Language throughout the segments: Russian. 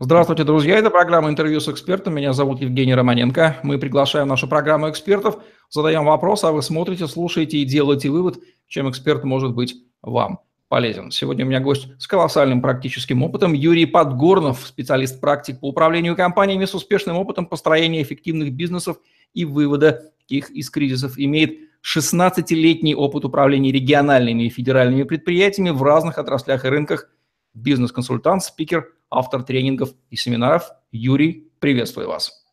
Здравствуйте, друзья. Это программа «Интервью с экспертом». Меня зовут Евгений Романенко. Мы приглашаем в нашу программу экспертов, задаем вопрос, а вы смотрите, слушаете и делаете вывод, чем эксперт может быть вам полезен. Сегодня у меня гость с колоссальным практическим опытом Юрий Подгорнов, специалист-практик по управлению компаниями с успешным опытом построения эффективных бизнесов и вывода их из кризисов. Имеет 16-летний опыт управления региональными и федеральными предприятиями в разных отраслях и рынках, бизнес-консультант, спикер – автор тренингов и семинаров. Юрий, приветствую вас.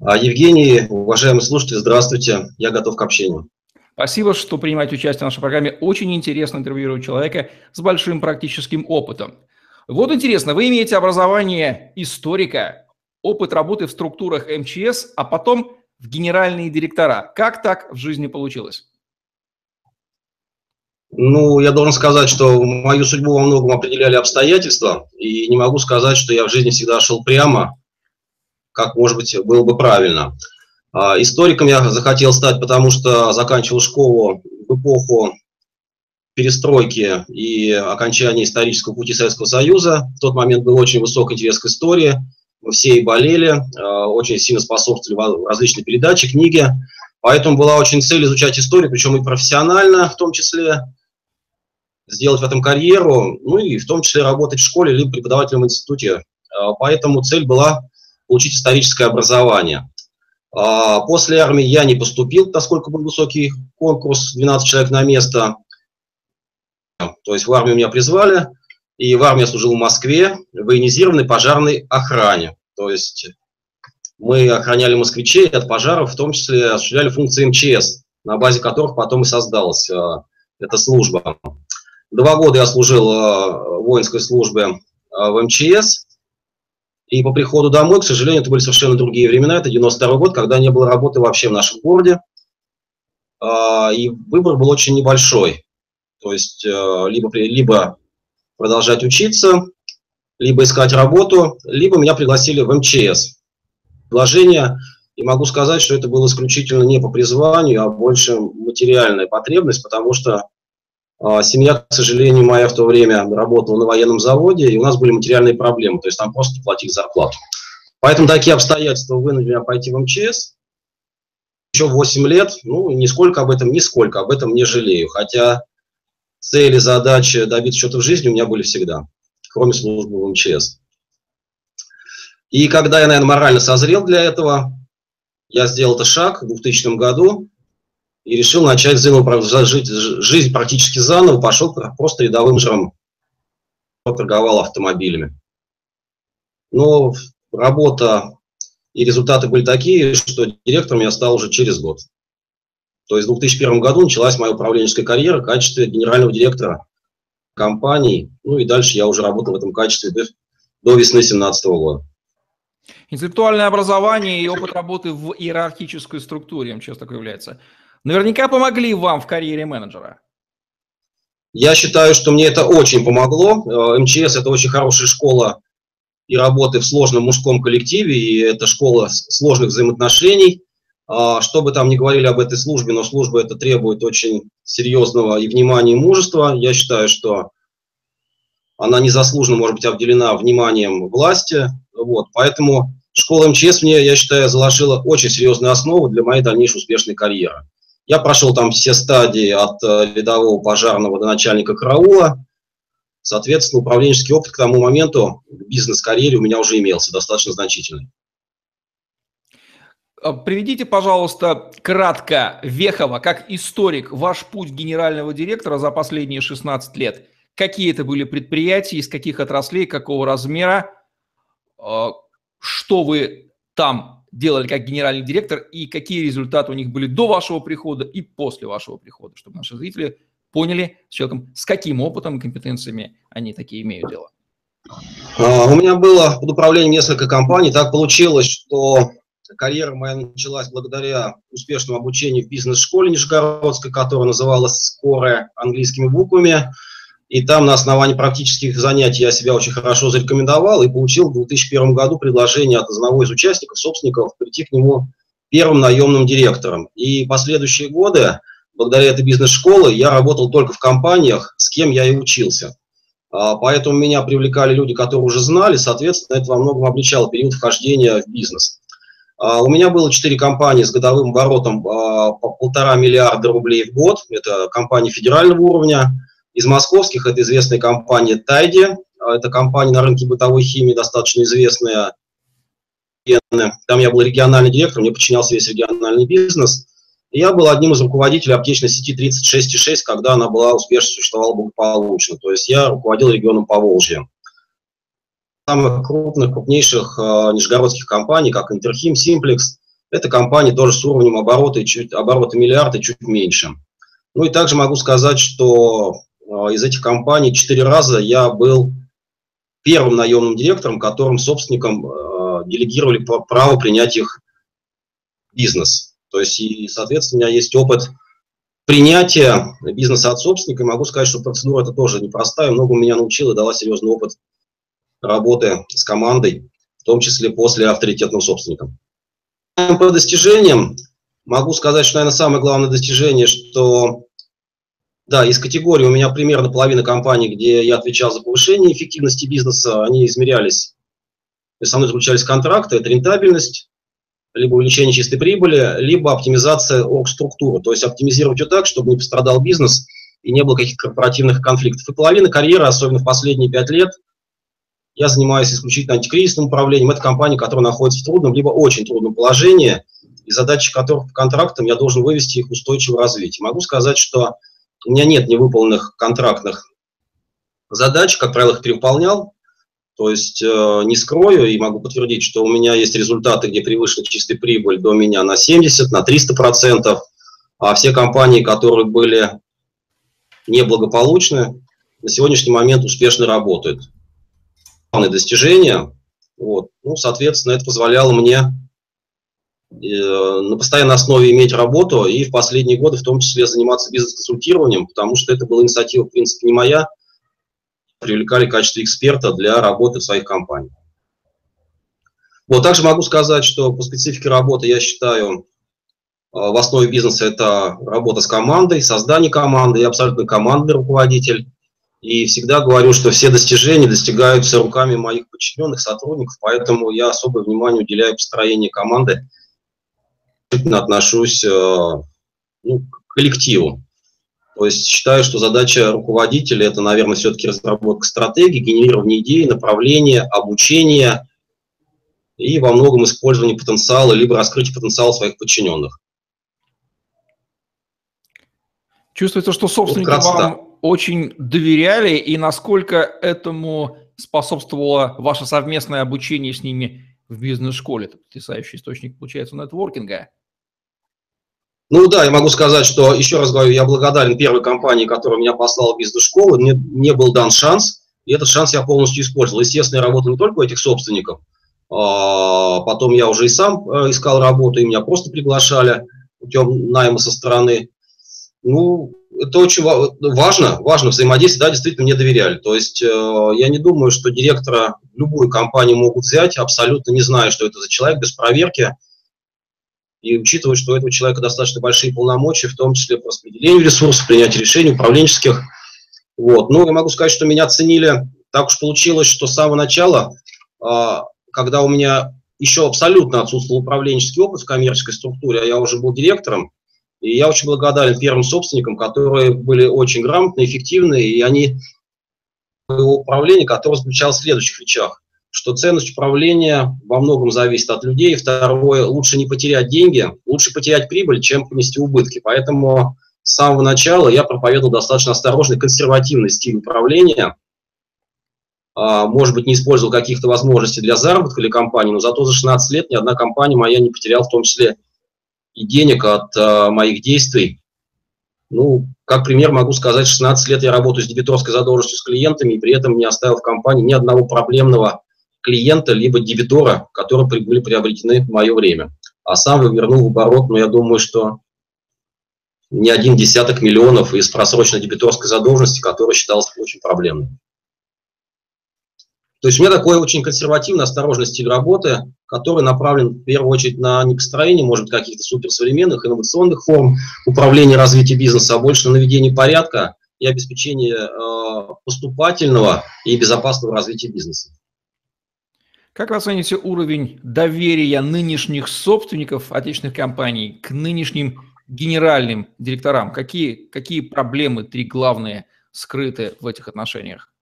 А, Евгений, уважаемые слушатели, здравствуйте. Я готов к общению. Спасибо, что принимаете участие в нашей программе. Очень интересно интервьюировать человека с большим практическим опытом. Вот интересно, вы имеете образование историка, опыт работы в структурах МЧС, а потом в генеральные директора. Как так в жизни получилось? Ну, я должен сказать, что мою судьбу во многом определяли обстоятельства, и не могу сказать, что я в жизни всегда шел прямо, как, может быть, было бы правильно. А, историком я захотел стать, потому что заканчивал школу в эпоху перестройки и окончания исторического пути Советского Союза. В тот момент был очень высокий интерес к истории, мы все и болели, а, очень сильно способствовали различные передачи, книги. Поэтому была очень цель изучать историю, причем и профессионально в том числе сделать в этом карьеру, ну и в том числе работать в школе либо преподавателем в институте. А, поэтому цель была получить историческое образование. А, после армии я не поступил, поскольку был высокий конкурс, 12 человек на место. То есть в армию меня призвали, и в армии я служил в Москве в военизированной пожарной охране. То есть мы охраняли москвичей от пожаров, в том числе осуществляли функции МЧС, на базе которых потом и создалась а, эта служба. Два года я служил э, в воинской службе э, в МЧС, и по приходу домой, к сожалению, это были совершенно другие времена, это 92 год, когда не было работы вообще в нашем городе, э, и выбор был очень небольшой. То есть либо, либо продолжать учиться, либо искать работу, либо меня пригласили в МЧС. Предложение, и могу сказать, что это было исключительно не по призванию, а больше материальная потребность, потому что а, семья, к сожалению, моя в то время работала на военном заводе, и у нас были материальные проблемы, то есть там просто платить зарплату. Поэтому такие обстоятельства вынудили меня пойти в МЧС. Еще 8 лет, ну, нисколько об этом, нисколько об этом не жалею. Хотя цели, задачи добиться чего-то в жизни у меня были всегда, кроме службы в МЧС. И когда я, наверное, морально созрел для этого, я сделал этот шаг в 2000 году, и решил начать заново жить жизнь практически заново, пошел просто рядовым жром, торговал автомобилями. Но работа и результаты были такие, что директором я стал уже через год. То есть в 2001 году началась моя управленческая карьера в качестве генерального директора компании. Ну и дальше я уже работал в этом качестве до, до весны 2017 года. Интеллектуальное образование и опыт работы в иерархической структуре, МЧС такой является – наверняка помогли вам в карьере менеджера. Я считаю, что мне это очень помогло. Э, МЧС – это очень хорошая школа и работы в сложном мужском коллективе, и это школа сложных взаимоотношений. А, что бы там ни говорили об этой службе, но служба это требует очень серьезного и внимания, и мужества. Я считаю, что она незаслуженно может быть обделена вниманием власти. Вот. Поэтому школа МЧС мне, я считаю, заложила очень серьезную основу для моей дальнейшей успешной карьеры. Я прошел там все стадии от э, рядового пожарного до начальника караула. Соответственно, управленческий опыт к тому моменту бизнес-карьере у меня уже имелся, достаточно значительный. А, приведите, пожалуйста, кратко, Вехова, как историк, ваш путь генерального директора за последние 16 лет. Какие это были предприятия, из каких отраслей, какого размера, а, что вы там делали как генеральный директор и какие результаты у них были до вашего прихода и после вашего прихода, чтобы наши зрители поняли с человеком, с каким опытом и компетенциями они такие имеют дело. А, у меня было под управлением несколько компаний. Так получилось, что карьера моя началась благодаря успешному обучению в бизнес-школе Нижегородской, которая называлась «Скорая» английскими буквами. И там на основании практических занятий я себя очень хорошо зарекомендовал и получил в 2001 году предложение от одного из участников, собственников, прийти к нему первым наемным директором. И последующие годы, благодаря этой бизнес-школе, я работал только в компаниях, с кем я и учился. А, поэтому меня привлекали люди, которые уже знали, соответственно, это во многом облегчало период вхождения в бизнес. А, у меня было четыре компании с годовым оборотом а, по полтора миллиарда рублей в год. Это компании федерального уровня. Из московских это известная компания Тайди. Это компания на рынке бытовой химии, достаточно известная. Там я был региональный директор, мне подчинялся весь региональный бизнес. Я был одним из руководителей аптечной сети 36,6, когда она была успешно существовала благополучно. То есть я руководил регионом Поволжья самых крупных, крупнейших э, нижегородских компаний, как Интерхим, Симплекс. Это компании тоже с уровнем оборота, чуть, оборота миллиарда, чуть меньше. Ну и также могу сказать, что из этих компаний четыре раза я был первым наемным директором, которым собственникам э, делегировали право принять их бизнес. То есть, и, соответственно, у меня есть опыт принятия бизнеса от собственника. И могу сказать, что процедура это тоже непростая, много меня научила и дала серьезный опыт работы с командой, в том числе после авторитетным собственником. По достижениям могу сказать, что, наверное, самое главное достижение, что да, из категории у меня примерно половина компаний, где я отвечал за повышение эффективности бизнеса, они измерялись, со мной заключались контракты, это рентабельность, либо увеличение чистой прибыли, либо оптимизация орг-структуры, то есть оптимизировать ее так, чтобы не пострадал бизнес и не было каких-то корпоративных конфликтов. И половина карьеры, особенно в последние пять лет – я занимаюсь исключительно антикризисным управлением. Это компания, которая находится в трудном, либо очень трудном положении, и задачи которых по контрактам я должен вывести их устойчивое развитие. Могу сказать, что у меня нет невыполненных контрактных задач, как правило, их перевыполнял. То есть э, не скрою и могу подтвердить, что у меня есть результаты, где превышена чистая прибыль до меня на 70, на 300 процентов, а все компании, которые были неблагополучны, на сегодняшний момент успешно работают главное достижение. Вот. Ну, соответственно, это позволяло мне на постоянной основе иметь работу и в последние годы в том числе заниматься бизнес-консультированием, потому что это была инициатива, в принципе, не моя. Привлекали в качестве эксперта для работы в своих компаниях. Вот, также могу сказать, что по специфике работы я считаю, э, в основе бизнеса это работа с командой, создание команды, я абсолютно командный руководитель. И всегда говорю, что все достижения достигаются руками моих подчиненных сотрудников, поэтому я особое внимание уделяю построению команды, отношусь э, ну, к коллективу. То есть считаю, что задача руководителя – это, наверное, все-таки разработка стратегии, генерирование идей, направления, обучение и во многом использование потенциала, либо раскрытие потенциала своих подчиненных. Чувствуется, что собственники вот вам очень доверяли, и насколько этому способствовало ваше совместное обучение с ними в бизнес-школе? Это потрясающий источник, получается, нетворкинга. Ну да, я могу сказать, что, еще раз говорю, я благодарен первой компании, которая меня послала в бизнес-школу. Мне, мне был дан шанс, и этот шанс я полностью использовал. Естественно, я работал не только у этих собственников, а потом я уже и сам э, искал работу, и меня просто приглашали путем найма со стороны. Ну, это очень важно, важно взаимодействие, да, действительно мне доверяли. То есть э, я не думаю, что директора любую компанию могут взять, абсолютно не зная, что это за человек, без проверки. И учитывая, что у этого человека достаточно большие полномочия, в том числе по распределению ресурсов, принятию решений, управленческих. Вот. Ну, я могу сказать, что меня ценили. Так уж получилось, что с самого начала, э, когда у меня еще абсолютно отсутствовал управленческий опыт в коммерческой структуре, а я уже был директором, и я очень благодарен первым собственникам, которые были очень грамотны, эффективны, и они управление, которое заключалось в следующих вещах, что ценность управления во многом зависит от людей. Второе, лучше не потерять деньги, лучше потерять прибыль, чем понести убытки. Поэтому с самого начала я проповедовал достаточно осторожный, консервативный стиль управления. А, может быть, не использовал каких-то возможностей для заработка для компании, но зато за 16 лет ни одна компания моя не потеряла, в том числе и денег от а, моих действий. Ну, как пример могу сказать, 16 лет я работаю с дебиторской задолженностью с клиентами, и при этом не оставил в компании ни одного проблемного клиента, либо дебитора, которые были приобретены в мое время. А сам вернул в оборот, но я думаю, что не один десяток миллионов из просроченной дебиторской задолженности, которая считалась очень проблемной. То есть у меня такой очень консервативный, осторожный стиль работы, который направлен в первую очередь на не построение, может каких-то суперсовременных инновационных форм управления развития бизнеса, а больше на наведение порядка и обеспечения э, поступательного и безопасного развития бизнеса. Как вы оцените уровень доверия нынешних собственников отечественных компаний к нынешним генеральным директорам? Какие, какие проблемы, три главные, скрыты в этих отношениях?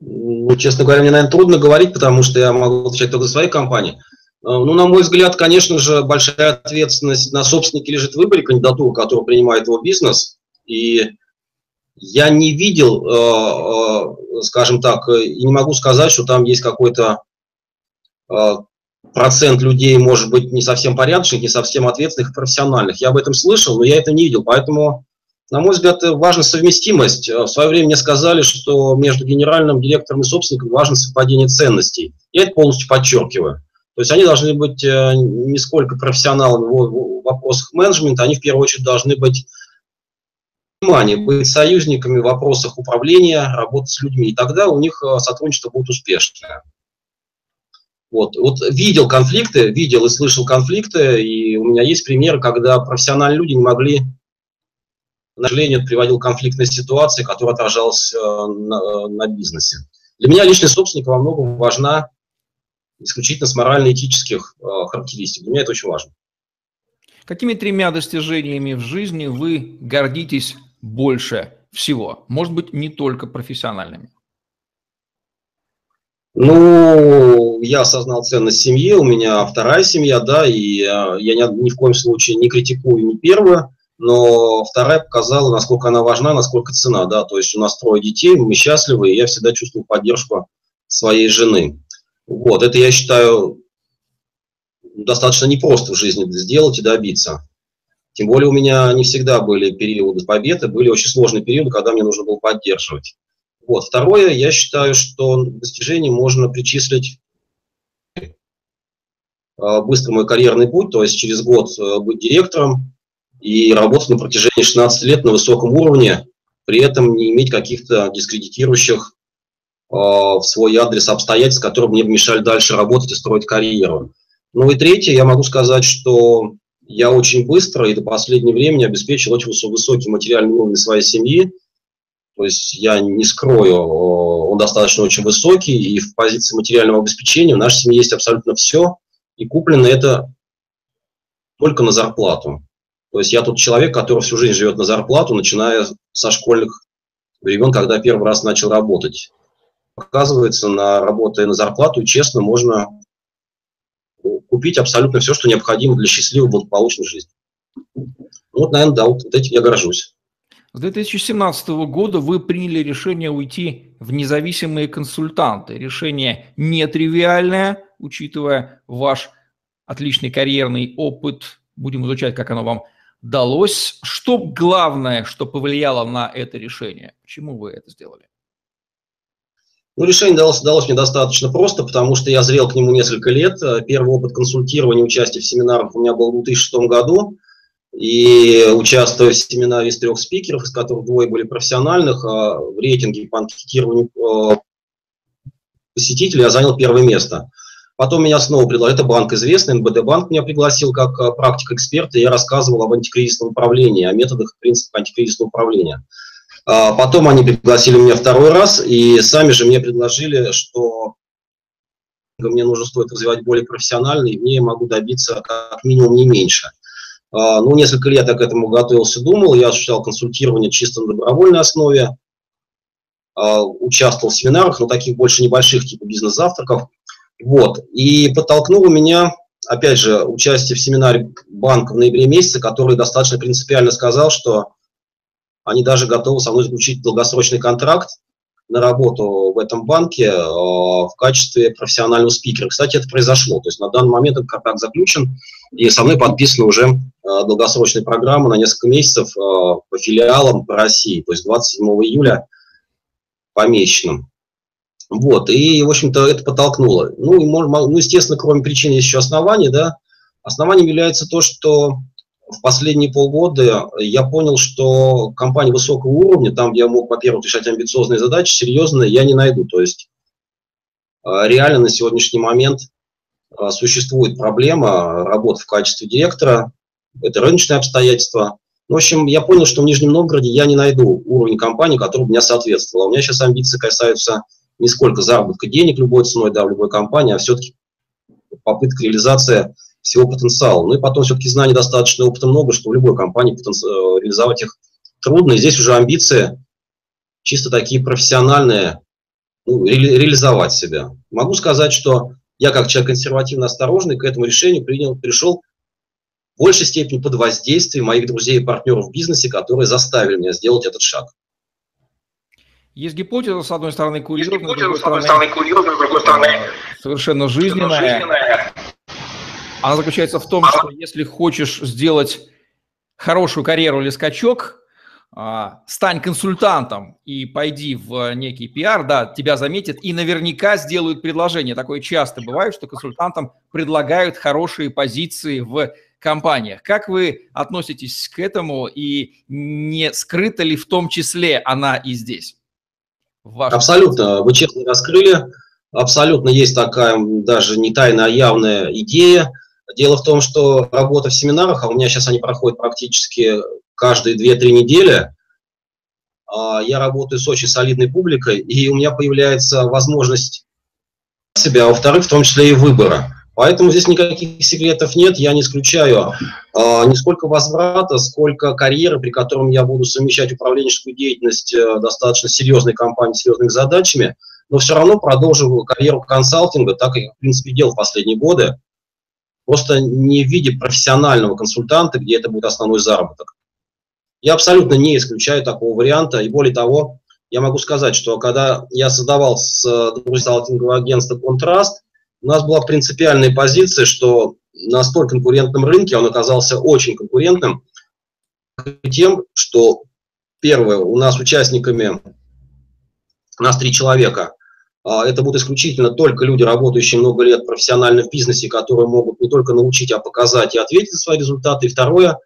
Ну, честно говоря, мне, наверное, трудно говорить, потому что я могу отвечать только за своей компании. Э, ну, на мой взгляд, конечно же, большая ответственность на собственнике лежит в выборе кандидатуры, которую принимает его бизнес. И я не видел, э, э, скажем так, и не могу сказать, что там есть какой-то процент людей, может быть, не совсем порядочных, не совсем ответственных профессиональных. Я об этом слышал, но я это не видел. Поэтому на мой взгляд, важна совместимость. Э, в свое время мне сказали, что между генеральным директором и собственником важно совпадение ценностей. Я это полностью подчеркиваю. То есть они должны быть э, не сколько профессионалами в вопросах менеджмента, они в первую очередь должны быть внимание, быть союзниками в вопросах управления, работать с людьми. И тогда у них э, сотрудничество будет успешное. Вот. вот видел конфликты, видел и слышал конфликты, и у меня есть примеры, когда профессиональные люди не могли к сожалению, приводил к конфликтной ситуации, которая отражалась э, на, на бизнесе. Для меня личный собственник во многом важна исключительно с морально-этических э, характеристик. Для меня это очень важно. Какими тремя достижениями в жизни вы гордитесь больше всего? Может быть, не только профессиональными? Ну, я осознал ценность семьи, у меня вторая семья, да, и э, я ни, ни в коем случае не критикую ни первую но вторая показала, насколько она важна, насколько цена, да, то есть у нас трое детей, мы счастливы, и я всегда чувствую поддержку своей жены. Вот, это я считаю достаточно непросто в жизни сделать и добиться. Тем более у меня не всегда были периоды победы, были очень сложные периоды, когда мне нужно было поддерживать. Вот. Второе, я считаю, что достижение можно причислить э, быстрый мой карьерный путь, то есть через год э, быть директором, и работать на протяжении 16 лет на высоком уровне, при этом не иметь каких-то дискредитирующих э, в свой адрес обстоятельств, которые мне мешали дальше работать и строить карьеру. Ну и третье, я могу сказать, что я очень быстро и до последнего времени обеспечил очень высокий материальный уровень своей семьи. То есть я не скрою, он достаточно очень высокий, и в позиции материального обеспечения в нашей семье есть абсолютно все, и куплено это только на зарплату. То есть я тут человек, который всю жизнь живет на зарплату, начиная со школьных времен, когда первый раз начал работать. Оказывается, на работая на зарплату, честно, можно купить абсолютно все, что необходимо для счастливой, благополучной жизни. Вот, наверное, да, вот этим я горжусь. С 2017 года вы приняли решение уйти в независимые консультанты. Решение нетривиальное, учитывая ваш отличный карьерный опыт. Будем изучать, как оно вам далось? Что главное, что повлияло на это решение? Почему вы это сделали? Ну, решение далось, далось мне достаточно просто, потому что я зрел к нему несколько лет. Первый опыт консультирования, участия в семинарах у меня был в 2006 году. И участвуя в семинаре из трех спикеров, из которых двое были профессиональных, а в рейтинге по анкетированию э, посетителей я занял первое место. Потом меня снова предложили, это банк известный, НБД банк меня пригласил как э, практик эксперта, я рассказывал об антикризисном управлении, о методах и принципах антикризисного управления. А потом они пригласили меня второй раз, и сами же мне предложили, что мне нужно стоит развивать более профессионально, и мне могу добиться как минимум не меньше. А, ну, несколько лет я к этому готовился, думал, я осуществлял консультирование чисто на добровольной основе, а, участвовал в семинарах, но таких больше небольших, типа бизнес-завтраков. Вот. И подтолкнуло меня, опять же, участие в семинаре банка в ноябре месяце, который достаточно принципиально сказал, что они даже готовы со мной заключить долгосрочный контракт на работу в этом банке э, в качестве профессионального спикера. Кстати, это произошло. То есть на данный момент этот контракт заключен, и со мной подписана уже э, долгосрочная программа на несколько месяцев э, по филиалам по России, то есть 27 июля по месячным. Вот, и, в общем-то, это подтолкнуло. Ну, и, ну, естественно, кроме причин есть еще основания, да. Основанием является то, что в последние полгода я понял, что компании высокого уровня, там, где я мог, во-первых, решать амбициозные задачи, серьезные, я не найду. То есть а, реально на сегодняшний момент а, существует проблема работы в качестве директора, это рыночные обстоятельства, В общем, я понял, что в Нижнем Новгороде я не найду уровень компании, который бы меня соответствовал. А у меня сейчас амбиции касаются не сколько заработка денег любой ценой, да, в любой компании, а все-таки попытка реализации всего потенциала. Ну и потом все-таки знаний достаточно, опыта много, что в любой компании потенци... Э, реализовать их трудно. И здесь уже амбиции чисто такие профессиональные, ну, ре... реализовать себя. Могу сказать, что я как человек консервативно осторожный к этому решению принял, пришел в большей степени под воздействием моих друзей и партнеров в бизнесе, которые заставили меня сделать этот шаг. Есть гипотеза, с одной стороны, курьезная, с другой стороны, стороны курьезная, с другой стороны совершенно жизненная. жизненная. Она заключается в том, что если хочешь сделать хорошую карьеру или скачок, а, стань консультантом и пойди в некий пиар, да, тебя заметят и наверняка сделают предложение. Такое часто бывает, что консультантам предлагают хорошие позиции в компаниях. Как вы относитесь к этому и не скрыта ли в том числе она и здесь? Абсолютно. Вы честно раскрыли. Абсолютно есть такая даже не тайная, а явная идея. Дело в том, что работа в семинарах, а у меня сейчас они проходят практически каждые 2-3 недели, а, я работаю с очень солидной публикой, и у меня появляется возможность себя, а во-вторых, в том числе и выбора. Поэтому здесь никаких секретов нет, я не исключаю э, не сколько возврата, сколько карьеры, при котором я буду совмещать управленческую деятельность э, достаточно серьезной компании, серьезными задачами, но все равно продолжу карьеру консалтинга, так как, в принципе, делал в последние годы, просто не в виде профессионального консультанта, где это будет основной заработок. Я абсолютно не исключаю такого варианта, и более того, я могу сказать, что когда я создавал с э, консалтингового агентства «Контраст», у нас была принципиальная позиция, что на столь конкурентном рынке он оказался очень конкурентным тем, что первое, у нас участниками, у нас три человека, это будут исключительно только люди, работающие много лет профессионально в бизнесе, которые могут не только научить, а показать и ответить за свои результаты. И второе,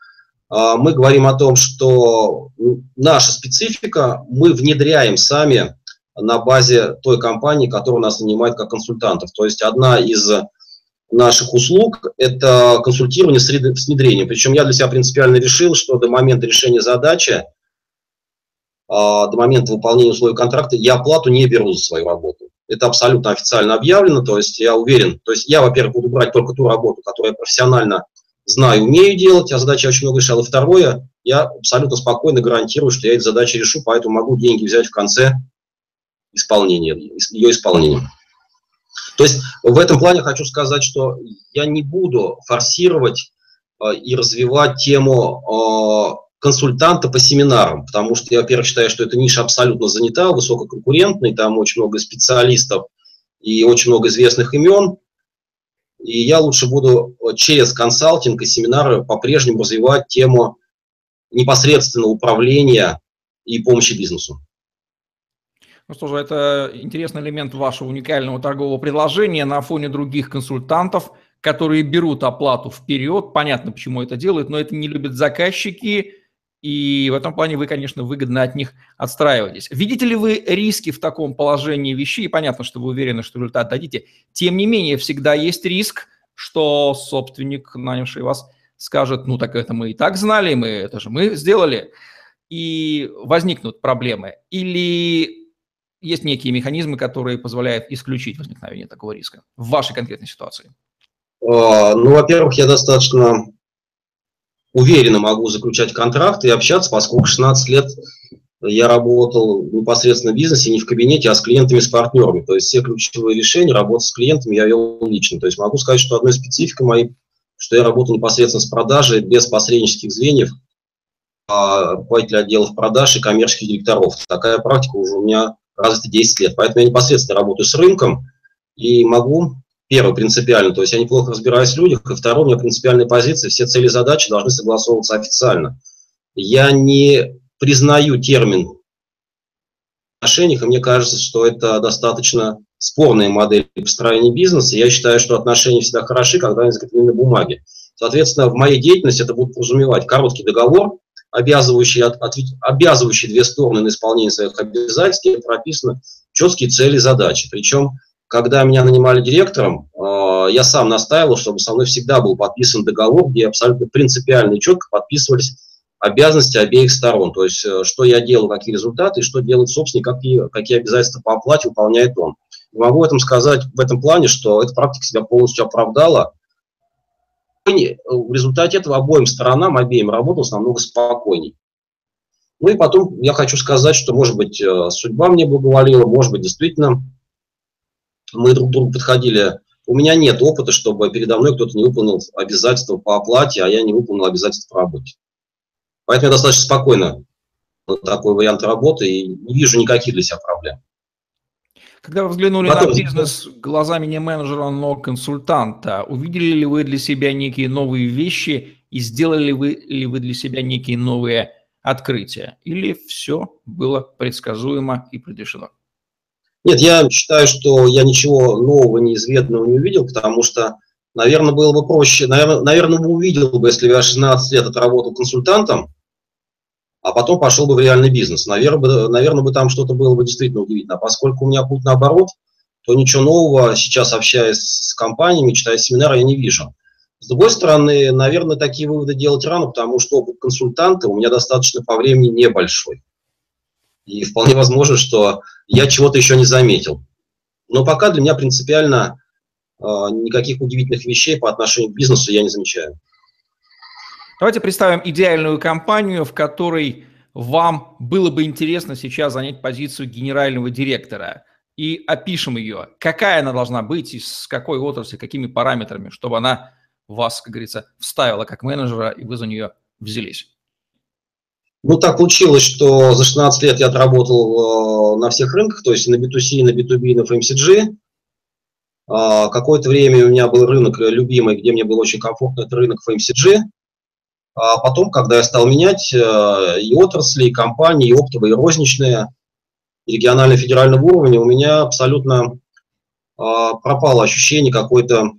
а, мы говорим о том, что наша специфика, мы внедряем сами на базе той компании, которая нас нанимает как консультантов. То есть одна из наших услуг – это консультирование с внедрением. Причем я для себя принципиально решил, что до момента решения задачи, а, до момента выполнения условий контракта я оплату не беру за свою работу. Это абсолютно официально объявлено, то есть я уверен, то есть я, во-первых, буду брать только ту работу, которую я профессионально знаю, умею делать, а задачи очень много решал. И второе, я абсолютно спокойно гарантирую, что я эти задачи решу, поэтому могу деньги взять в конце исполнения, ее исполнения. То есть в этом плане хочу сказать, что я не буду форсировать э, и развивать тему э, консультанта по семинарам, потому что я, во-первых, считаю, что эта ниша абсолютно занята, высококонкурентной, там очень много специалистов и очень много известных имен, и я лучше буду через консалтинг и семинары по-прежнему развивать тему непосредственно управления и помощи бизнесу. Ну что же, это интересный элемент вашего уникального торгового предложения на фоне других консультантов, которые берут оплату вперед. Понятно, почему это делают, но это не любят заказчики, и в этом плане вы, конечно, выгодно от них отстраиваетесь. Видите ли вы риски в таком положении вещей? Понятно, что вы уверены, что результат дадите. Тем не менее, всегда есть риск, что собственник, нанявший вас, скажет, ну так это мы и так знали, мы это же мы сделали, и возникнут проблемы. Или есть некие механизмы, которые позволяют исключить возникновение такого риска в вашей конкретной ситуации? А, ну, во-первых, я достаточно уверенно могу заключать контракты и общаться, поскольку 16 лет я работал непосредственно в бизнесе, не в кабинете, а с клиентами, с партнерами. То есть все ключевые решения, работа с клиентами я вел лично. То есть могу сказать, что одной спецификой моей, что я работаю непосредственно с продажей, без посреднических звеньев, а руководителя отделов продаж и коммерческих директоров. Такая практика уже у меня развиты 10 лет. Поэтому я непосредственно работаю с рынком и могу, первое, принципиально, то есть я неплохо разбираюсь в людях, и второе, у меня принципиальная позиция, все цели и задачи должны согласовываться официально. Я не признаю термин отношениях, и мне кажется, что это достаточно спорная модель построения бизнеса. Я считаю, что отношения всегда хороши, когда они закреплены на бумаге. Соответственно, в моей деятельности это будет подразумевать короткий договор, обязывающие, от, обязывающие две стороны на исполнение своих обязательств, где прописаны четкие цели и задачи. Причем, когда меня нанимали директором, э, я сам настаивал, чтобы со мной всегда был подписан договор, где абсолютно принципиально и четко подписывались обязанности обеих сторон. То есть, э, что я делаю, какие результаты, и что делает собственник, какие, какие обязательства по оплате выполняет он. Могу в этом сказать в этом плане, что эта практика себя полностью оправдала. И в результате этого обоим сторонам, обеим работалось намного спокойней. Ну и потом я хочу сказать, что, может быть, э, судьба мне благоволила, может быть, действительно мы друг к другу подходили. У меня нет опыта, чтобы передо мной кто-то не выполнил обязательства по оплате, а я не выполнил обязательства по работе. Поэтому я достаточно спокойно такой вариант работы и не вижу никаких для себя проблем. Когда вы взглянули Потом, на бизнес глазами не менеджера, но консультанта, увидели ли вы для себя некие новые вещи и сделали вы, ли вы для себя некие новые открытия? Или все было предсказуемо и предрешено? Нет, я считаю, что я ничего нового, неизведанного не увидел, потому что, наверное, было бы проще, наверное, наверное бы увидел бы, если бы я 16 лет отработал консультантом, а потом пошел бы в реальный бизнес. Наверное, бы, наверное, бы там что-то было бы действительно удивительно. А поскольку у меня путь наоборот, то ничего нового сейчас, общаясь с компаниями, читая семинары, я не вижу. С другой стороны, наверное, такие выводы делать рано, потому что опыт консультанта у меня достаточно по времени небольшой. И вполне возможно, что я чего-то еще не заметил. Но пока для меня принципиально э, никаких удивительных вещей по отношению к бизнесу я не замечаю. Давайте представим идеальную компанию, в которой вам было бы интересно сейчас занять позицию генерального директора. И опишем ее. Какая она должна быть, из какой отрасли, какими параметрами, чтобы она вас, как говорится, вставила как менеджера, и вы за нее взялись. Ну, так получилось, что за 16 лет я отработал э, на всех рынках, то есть на B2C, на B2B, на FMCG. Э, а, какое-то время у меня был рынок любимый, где мне было очень комфортно, это рынок FMCG. А потом, когда я стал менять э, и отрасли, и компании, и оптовые, и розничные, и регионально-федерального уровня, у меня абсолютно э, пропало ощущение какой-то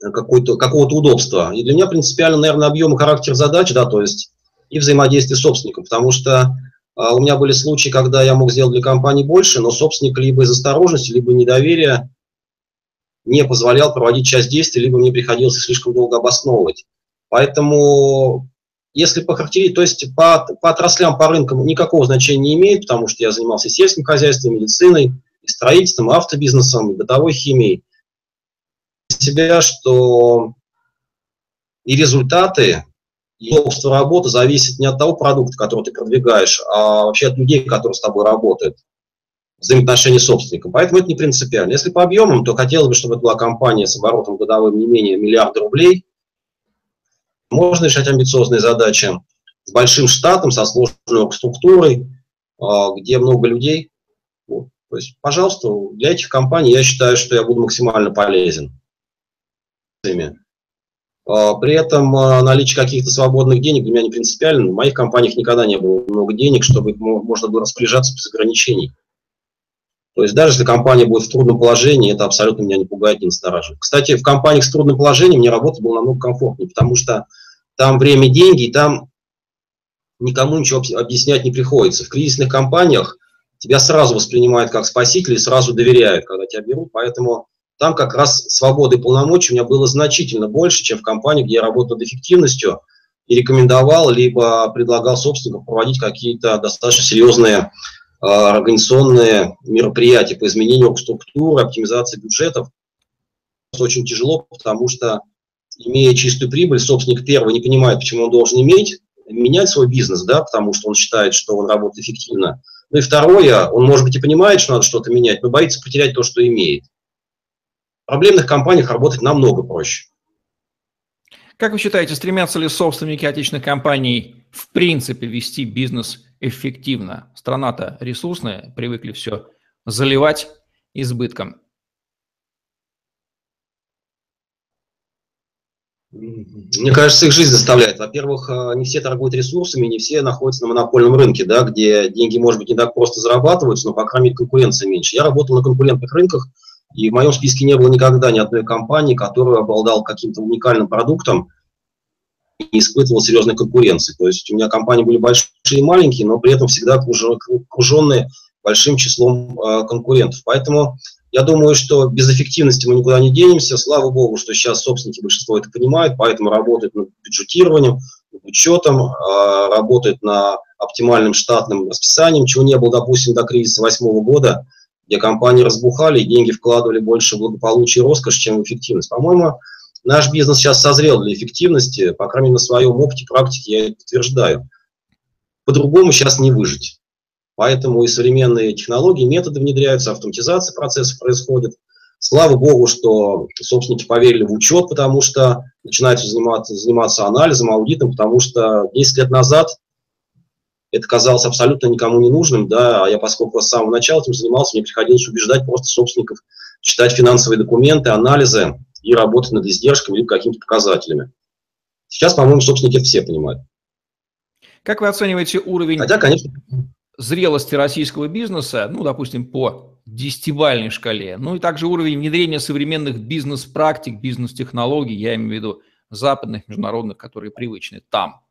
какой-то, какого-то удобства. И для меня принципиально, наверное, объем и характер задач, да, то есть и взаимодействие с собственником, потому что а, у меня были случаи, когда я мог сделать для компании больше, но собственник либо из осторожности, либо недоверия не позволял проводить часть действий, либо мне приходилось слишком долго обосновывать. Поэтому, если по характеристике, то есть по, по отраслям, по рынкам никакого значения не имеет, потому что я занимался сельским хозяйством, медициной, и строительством, и автобизнесом, и бытовой химией. Себя, что и результаты удобство работы зависит не от того продукта, который ты продвигаешь, а вообще от людей, которые с тобой работают, взаимоотношения с собственником. Поэтому это не принципиально. Если по объемам, то хотелось бы, чтобы это была компания с оборотом годовым не менее миллиарда рублей. Можно решать амбициозные задачи с большим штатом, со сложной структурой, а, где много людей. Вот. То есть, пожалуйста, для этих компаний я считаю, что я буду максимально полезен. А, при этом а, наличие каких-то свободных денег для меня не принципиально. В моих компаниях никогда не было много денег, чтобы можно было распоряжаться без ограничений. То есть даже если компания будет в трудном положении, это абсолютно меня не пугает, не настораживает. Кстати, в компаниях с трудным положением мне работа была намного комфортнее, потому что там время – деньги, и там никому ничего объяснять не приходится. В кризисных компаниях тебя сразу воспринимают как спасителя и сразу доверяют, когда тебя берут, поэтому там как раз свободы полномочий у меня было значительно больше, чем в компании, где я работал над эффективностью и рекомендовал, либо предлагал собственникам проводить какие-то достаточно серьезные э, организационные мероприятия по изменению структуры, оптимизации бюджетов. Это очень тяжело, потому что, имея чистую прибыль, собственник первый не понимает, почему он должен иметь, менять свой бизнес, да, потому что он считает, что он работает эффективно. Ну и второе, он, может быть, и понимает, что надо что-то менять, но боится потерять то, что имеет проблемных компаниях работать намного проще. Как вы считаете, стремятся ли собственники отечественных компаний в принципе вести бизнес эффективно? Страна-то ресурсная, привыкли все заливать избытком. Мне кажется, их жизнь заставляет. Во-первых, э, не все торгуют ресурсами, не все находятся на монопольном рынке, да, где деньги, может быть, не так просто зарабатываются, но, по крайней мере, конкуренция меньше. Я работал на конкурентных рынках, и в моем списке не было никогда ни одной компании, которая обладала каким-то уникальным продуктом и испытывала серьезной конкуренции. То есть у меня компании были большие и маленькие, но при этом всегда окруженные большим числом э, конкурентов. Поэтому я думаю, что без эффективности мы никуда не денемся. Слава богу, что сейчас собственники большинство это понимают, поэтому работают над бюджетированием, над учетом, а, работают на оптимальным штатным расписанием, чего не было, допустим, до кризиса восьмого года, где компании разбухали деньги вкладывали больше в благополучие и роскошь, чем в эффективность. По-моему, наш бизнес сейчас созрел для эффективности, по крайней мере, на своем опыте, практике я это подтверждаю. По-другому сейчас не выжить. Поэтому и современные технологии, методы внедряются, автоматизация процессов происходит. Слава богу, что собственники поверили в учет, потому что начинают заниматься, заниматься анализом, аудитом, потому что 10 лет назад это казалось абсолютно никому не нужным, да, а я, поскольку с самого начала этим занимался, мне приходилось убеждать просто собственников читать финансовые документы, анализы и работать над издержками или какими-то показателями. Сейчас, по-моему, собственники это все понимают. Как вы оцениваете уровень Хотя, конечно... зрелости российского бизнеса, ну, допустим, по десятибальной шкале, ну и также уровень внедрения современных бизнес-практик, бизнес-технологий, я имею в виду западных, международных, которые привычны там,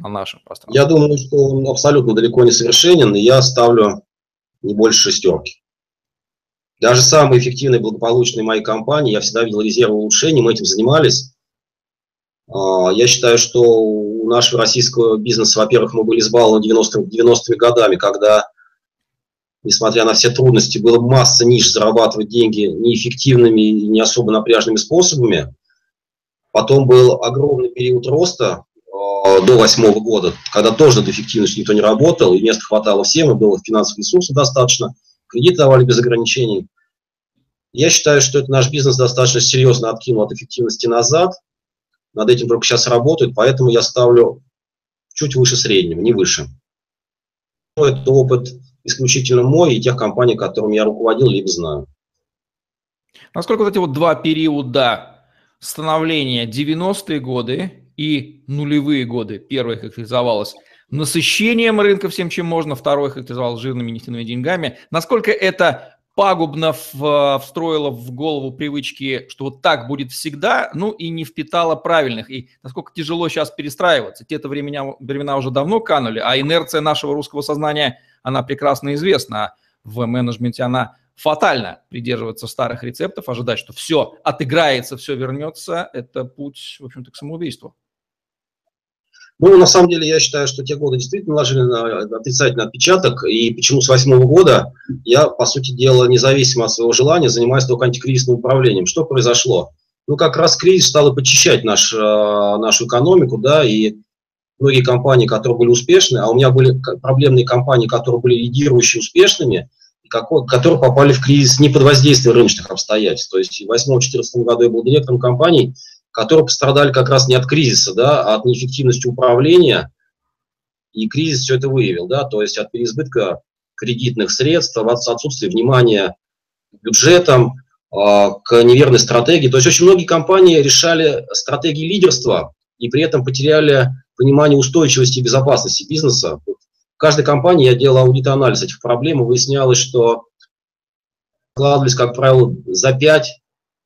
на нашем пространстве? Я думаю, что он абсолютно далеко не совершенен, и я ставлю не больше шестерки. Даже самые эффективные, благополучные мои компании, я всегда видел резервы улучшений, мы этим занимались. А, я считаю, что у нашего российского бизнеса, во-первых, мы были избалованы 90-ми 90 годами, когда, несмотря на все трудности, было масса ниш зарабатывать деньги неэффективными и не особо напряжными способами. Потом был огромный период роста, до восьмого года, когда тоже над эффективностью никто не работал, и места хватало всем, и было финансовых ресурсов достаточно, кредиты давали без ограничений. Я считаю, что это наш бизнес достаточно серьезно откинул от эффективности назад. Над этим только сейчас работают, поэтому я ставлю чуть выше среднего, не выше. Это опыт исключительно мой и тех компаний, которыми я руководил, либо знаю. Насколько вот эти вот два периода становления 90-е годы и нулевые годы. Первое характеризовалось насыщением рынка всем, чем можно, второе характеризовалось жирными нефтяными деньгами. Насколько это пагубно в, встроило в голову привычки, что вот так будет всегда, ну и не впитало правильных. И насколько тяжело сейчас перестраиваться. Те-то времена, времена уже давно канули, а инерция нашего русского сознания, она прекрасно известна. В менеджменте она фатально придерживаться старых рецептов, ожидать, что все отыграется, все вернется, это путь, в общем-то, к самоубийству. Ну, на самом деле, я считаю, что те годы действительно наложили на отрицательный отпечаток, и почему с восьмого года я, по сути дела, независимо от своего желания, занимаюсь только антикризисным управлением. Что произошло? Ну, как раз кризис стал почищать наш, э, нашу экономику, да, и многие компании, которые были успешны, а у меня были проблемные компании, которые были лидирующие успешными, которые попали в кризис не под воздействием рыночных обстоятельств. То есть в 2008-2014 году я был директором компаний, которые пострадали как раз не от кризиса, да, а от неэффективности управления, и кризис все это выявил, да, то есть от переизбытка кредитных средств, от отсутствия внимания к бюджетам, а, к неверной стратегии. То есть очень многие компании решали стратегии лидерства и при этом потеряли понимание устойчивости и безопасности бизнеса. В каждой компании я делал аудит-анализ этих проблем, и выяснялось, что вкладывались, как правило, за 5,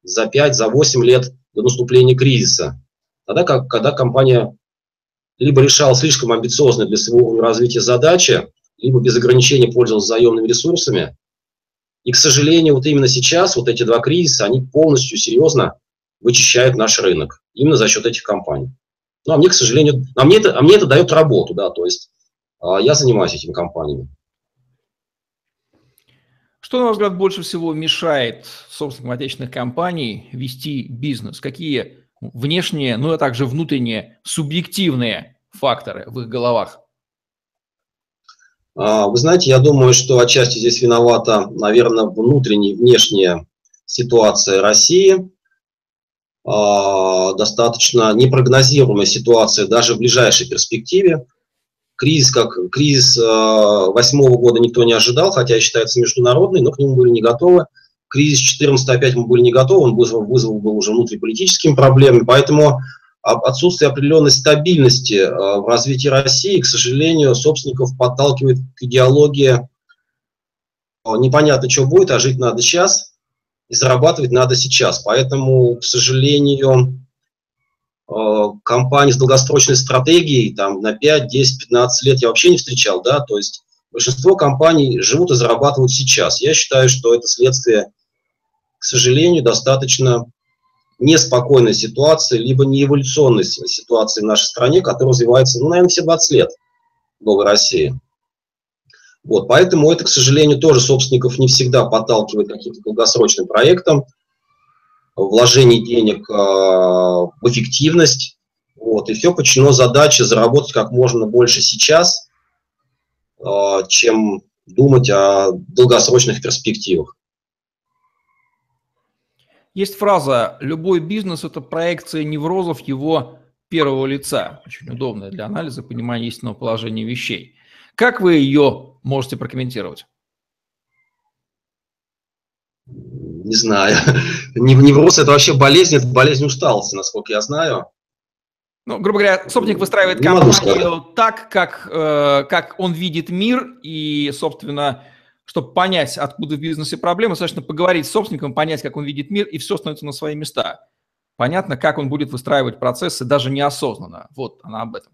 за 5, за 8 лет до наступления кризиса. Тогда, как, когда компания либо решала слишком амбициозные для своего развития задачи, либо без ограничений пользовалась заемными ресурсами. И, к сожалению, вот именно сейчас вот эти два кризиса, они полностью серьезно вычищают наш рынок. Именно за счет этих компаний. Ну, а мне, к сожалению, а мне это, а мне это дает работу, да, то есть а, я занимаюсь этими компаниями. Что, на ваш взгляд, больше всего мешает собственникам отечественных компаний вести бизнес? Какие внешние, ну а также внутренние, субъективные факторы в их головах? А, вы знаете, я думаю, что отчасти здесь виновата, наверное, внутренняя, внешняя ситуация России. А, достаточно непрогнозируемая ситуация даже в ближайшей перспективе кризис, как кризис э, восьмого года никто не ожидал, хотя считается международный, но к нему были не готовы. Кризис 14 опять мы были не готовы, он вызвал, вызвал был уже внутриполитическими проблемами, поэтому отсутствие определенной стабильности э, в развитии России, к сожалению, собственников подталкивает к идеологии э, непонятно, что будет, а жить надо сейчас, и зарабатывать надо сейчас. Поэтому, к сожалению, компаний с долгосрочной стратегией там, на 5, 10, 15 лет я вообще не встречал, да, то есть большинство компаний живут и зарабатывают сейчас. Я считаю, что это следствие, к сожалению, достаточно неспокойной ситуации, либо неэволюционной ситуации в нашей стране, которая развивается, ну, наверное, все 20 лет новой России. Вот, поэтому это, к сожалению, тоже собственников не всегда подталкивает к каким-то долгосрочным проектам, вложение денег э, в эффективность, вот, и все подчинено задаче заработать как можно больше сейчас, э, чем думать о долгосрочных перспективах. Есть фраза «любой бизнес – это проекция неврозов его первого лица». Очень удобная для анализа, понимания истинного положения вещей. Как вы ее можете прокомментировать? Не знаю. Невроз – это вообще болезнь, это болезнь усталости, насколько я знаю. Ну, грубо говоря, собственник выстраивает компанию так, как, э, как он видит мир, и, собственно, чтобы понять, откуда в бизнесе проблемы, достаточно поговорить с собственником, понять, как он видит мир, и все становится на свои места. Понятно, как он будет выстраивать процессы даже неосознанно. Вот она об этом.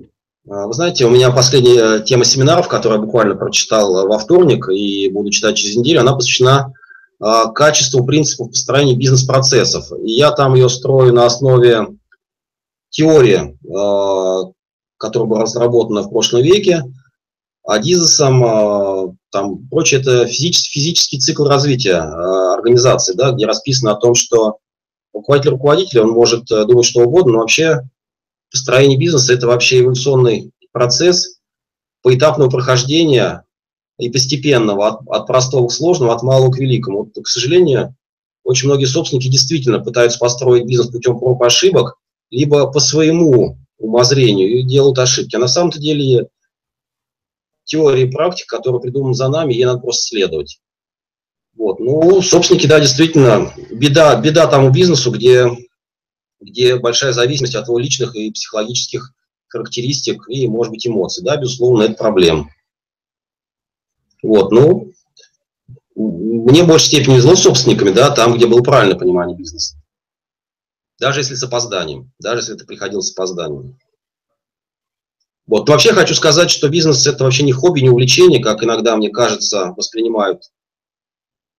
А, вы знаете, у меня последняя тема семинаров, которую я буквально прочитал во вторник и буду читать через неделю, она посвящена а, качеству принципов построения бизнес-процессов. И я там ее строю на основе теории, а, которая была разработана в прошлом веке, Адизесом, там прочее, это физический, физический цикл развития организации, да, где расписано о том, что руководитель руководителя, он может э, думать что угодно, но вообще построение бизнеса – это вообще эволюционный процесс поэтапного прохождения и постепенного, от, от простого к сложному, от малого к великому. Вот, к сожалению, очень многие собственники действительно пытаются построить бизнес путем проб и ошибок, либо по своему умозрению и делают ошибки. А на самом-то деле теория и практика, которая придумана за нами, ей надо просто следовать. Вот. Ну, собственники, да, действительно, беда, беда тому бизнесу, где где большая зависимость от его личных и психологических характеристик и, может быть, эмоций. Да, безусловно, это проблема. Вот, ну, мне в большей степени везло с собственниками, да, там, где было правильное понимание бизнеса. Даже если с опозданием, даже если это приходило с опозданием. Вот. вообще хочу сказать, что бизнес – это вообще не хобби, не увлечение, как иногда, мне кажется, воспринимают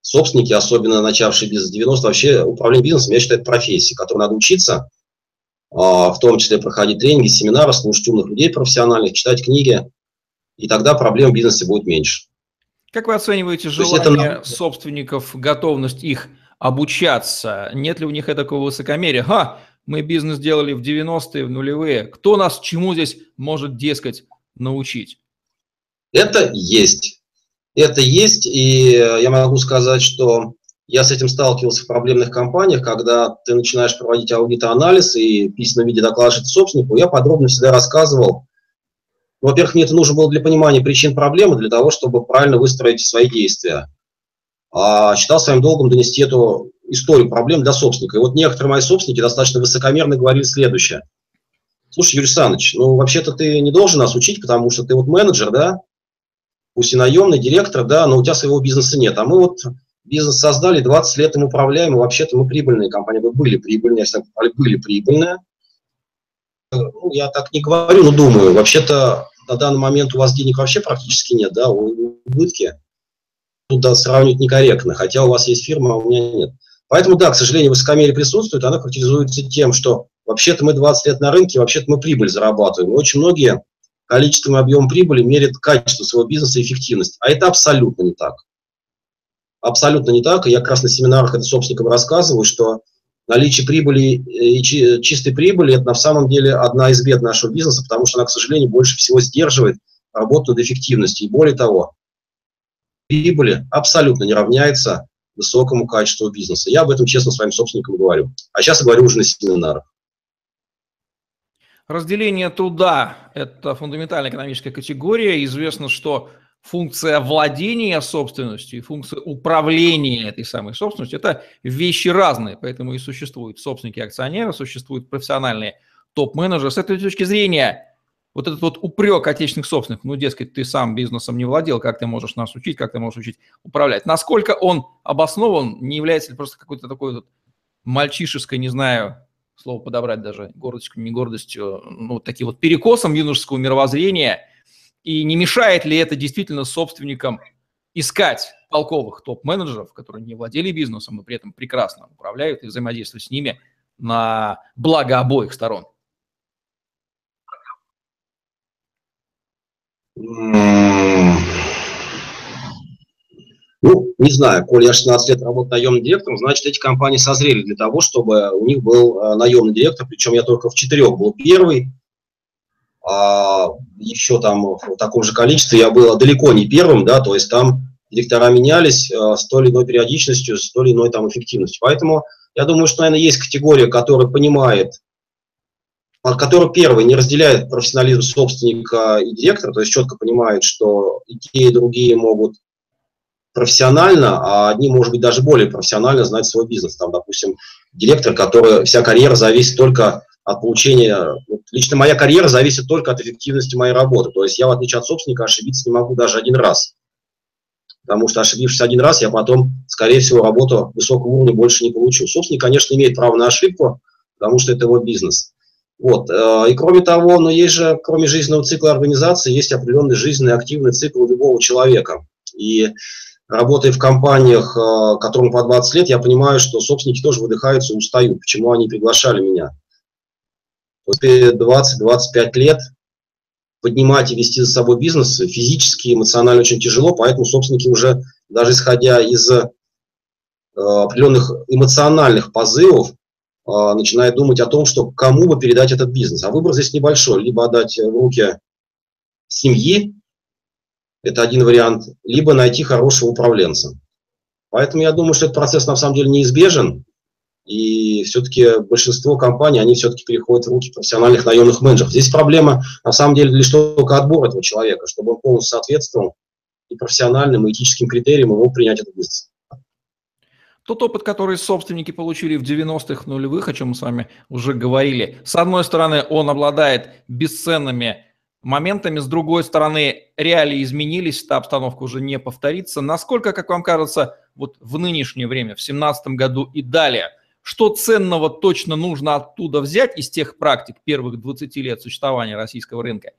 собственники, особенно начавшие бизнес 90, вообще управление бизнесом, я считаю, это профессия, которой надо учиться, а, в том числе проходить тренинги, семинары, слушать умных людей профессиональных, читать книги, и тогда проблем в бизнесе будет меньше. Как вы оцениваете желание это... собственников, готовность их обучаться? Нет ли у них такого высокомерия? Ха, мы бизнес делали в 90-е, в нулевые. Кто нас чему здесь может, дескать, научить? Это есть. Это есть, и я могу сказать, что я с этим сталкивался в проблемных компаниях, когда ты начинаешь проводить аудит-анализ и в виде докладываешь собственнику, я подробно всегда рассказывал. Во-первых, мне это нужно было для понимания причин проблемы, для того, чтобы правильно выстроить свои действия. А считал своим долгом донести эту историю проблем для собственника. И вот некоторые мои собственники достаточно высокомерно говорили следующее. Слушай, Юрий Александрович, ну вообще-то ты не должен нас учить, потому что ты вот менеджер, да, пусть и наемный директор, да, но у тебя своего бизнеса нет. А мы вот бизнес создали, 20 лет им управляем, и вообще-то мы прибыльные компании, мы были прибыльные, если были прибыльные. Ну, я так не говорю, но думаю, вообще-то на данный момент у вас денег вообще практически нет, да, убытки. Тут да, сравнивать некорректно, хотя у вас есть фирма, а у меня нет. Поэтому, да, к сожалению, высокомерие присутствует, она характеризуется тем, что вообще-то мы 20 лет на рынке, вообще-то мы прибыль зарабатываем. очень многие количеством и объемом прибыли мерит качество своего бизнеса и эффективность. А это абсолютно не так. Абсолютно не так. Я как раз на семинарах это собственникам рассказываю, что наличие прибыли и чистой прибыли – это на самом деле одна из бед нашего бизнеса, потому что она, к сожалению, больше всего сдерживает работу над эффективностью. И более того, прибыли абсолютно не равняется высокому качеству бизнеса. Я об этом честно своим собственникам говорю. А сейчас я говорю уже на семинарах. Разделение труда – это фундаментальная экономическая категория. Известно, что функция владения собственностью и функция управления этой самой собственностью – это вещи разные, поэтому и существуют собственники-акционеры, существуют профессиональные топ-менеджеры. С этой точки зрения вот этот вот упрек отечественных собственников, ну, дескать, ты сам бизнесом не владел, как ты можешь нас учить, как ты можешь учить управлять, насколько он обоснован, не является ли просто какой-то такой вот мальчишеской, не знаю, слово подобрать даже, гордостью, не гордостью, ну, вот таким вот перекосом юношеского мировоззрения, и не мешает ли это действительно собственникам искать толковых топ-менеджеров, которые не владели бизнесом, но при этом прекрасно управляют и взаимодействуют с ними на благо обоих сторон? Ну, не знаю, коли я 16 лет работаю наемным директором, значит, эти компании созрели для того, чтобы у них был э, наемный директор, причем я только в четырех был первый, а еще там в таком же количестве я был далеко не первым, да, то есть там директора менялись э, с той или иной периодичностью, с той или иной там эффективностью. Поэтому я думаю, что, наверное, есть категория, которая понимает, которая, первый, не разделяет профессионализм собственника и директора, то есть четко понимает, что и те, и другие могут профессионально, а одни, может быть, даже более профессионально знать свой бизнес. Там, допустим, директор, который вся карьера зависит только от получения... Вот, лично моя карьера зависит только от эффективности моей работы. То есть я, в отличие от собственника, ошибиться не могу даже один раз. Потому что, ошибившись один раз, я потом, скорее всего, работу высокого уровня больше не получу. Собственник, конечно, имеет право на ошибку, потому что это его бизнес. Вот. Э, и кроме того, но есть же, кроме жизненного цикла организации, есть определенный жизненный активный цикл любого человека. И работая в компаниях, э, которым по 20 лет, я понимаю, что собственники тоже выдыхаются, устают. Почему они приглашали меня? После 20-25 лет поднимать и вести за собой бизнес физически, эмоционально очень тяжело, поэтому собственники уже, даже исходя из э, определенных эмоциональных позывов, э, начинают думать о том, что кому бы передать этот бизнес. А выбор здесь небольшой. Либо отдать в руки семьи, это один вариант, либо найти хорошего управленца. Поэтому я думаю, что этот процесс на самом деле неизбежен, и все-таки большинство компаний, они все-таки переходят в руки профессиональных наемных менеджеров. Здесь проблема, на самом деле, лишь только отбор этого человека, чтобы он полностью соответствовал и профессиональным, и этическим критериям, мог принять этот бизнес. Тот опыт, который собственники получили в 90-х нулевых, о чем мы с вами уже говорили, с одной стороны, он обладает бесценными моментами. С другой стороны, реалии изменились, эта обстановка уже не повторится. Насколько, как вам кажется, вот в нынешнее время, в 2017 году и далее, что ценного точно нужно оттуда взять из тех практик первых 20 лет существования российского рынка,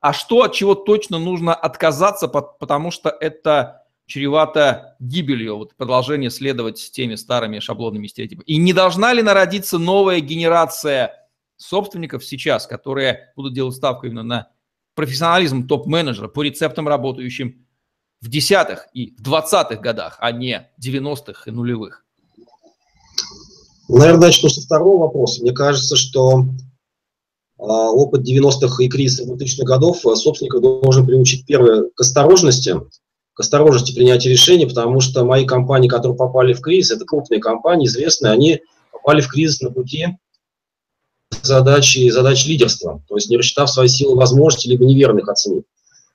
а что от чего точно нужно отказаться, потому что это чревато гибелью, вот продолжение следовать теми старыми шаблонными стереотипами. И не должна ли народиться новая генерация собственников сейчас, которые будут делать ставку именно на профессионализм топ-менеджера по рецептам, работающим в десятых и в двадцатых годах, а не 90-х и нулевых? Наверное, начну со второго вопроса. Мне кажется, что э, опыт 90-х и кризиса 2000-х годов э, собственников должен приучить, первое, к осторожности, к осторожности принятия решений, потому что мои компании, которые попали в кризис, это крупные компании, известные, они попали в кризис на пути задачи, задач лидерства, то есть не рассчитав свои силы возможности, либо неверно их оценив.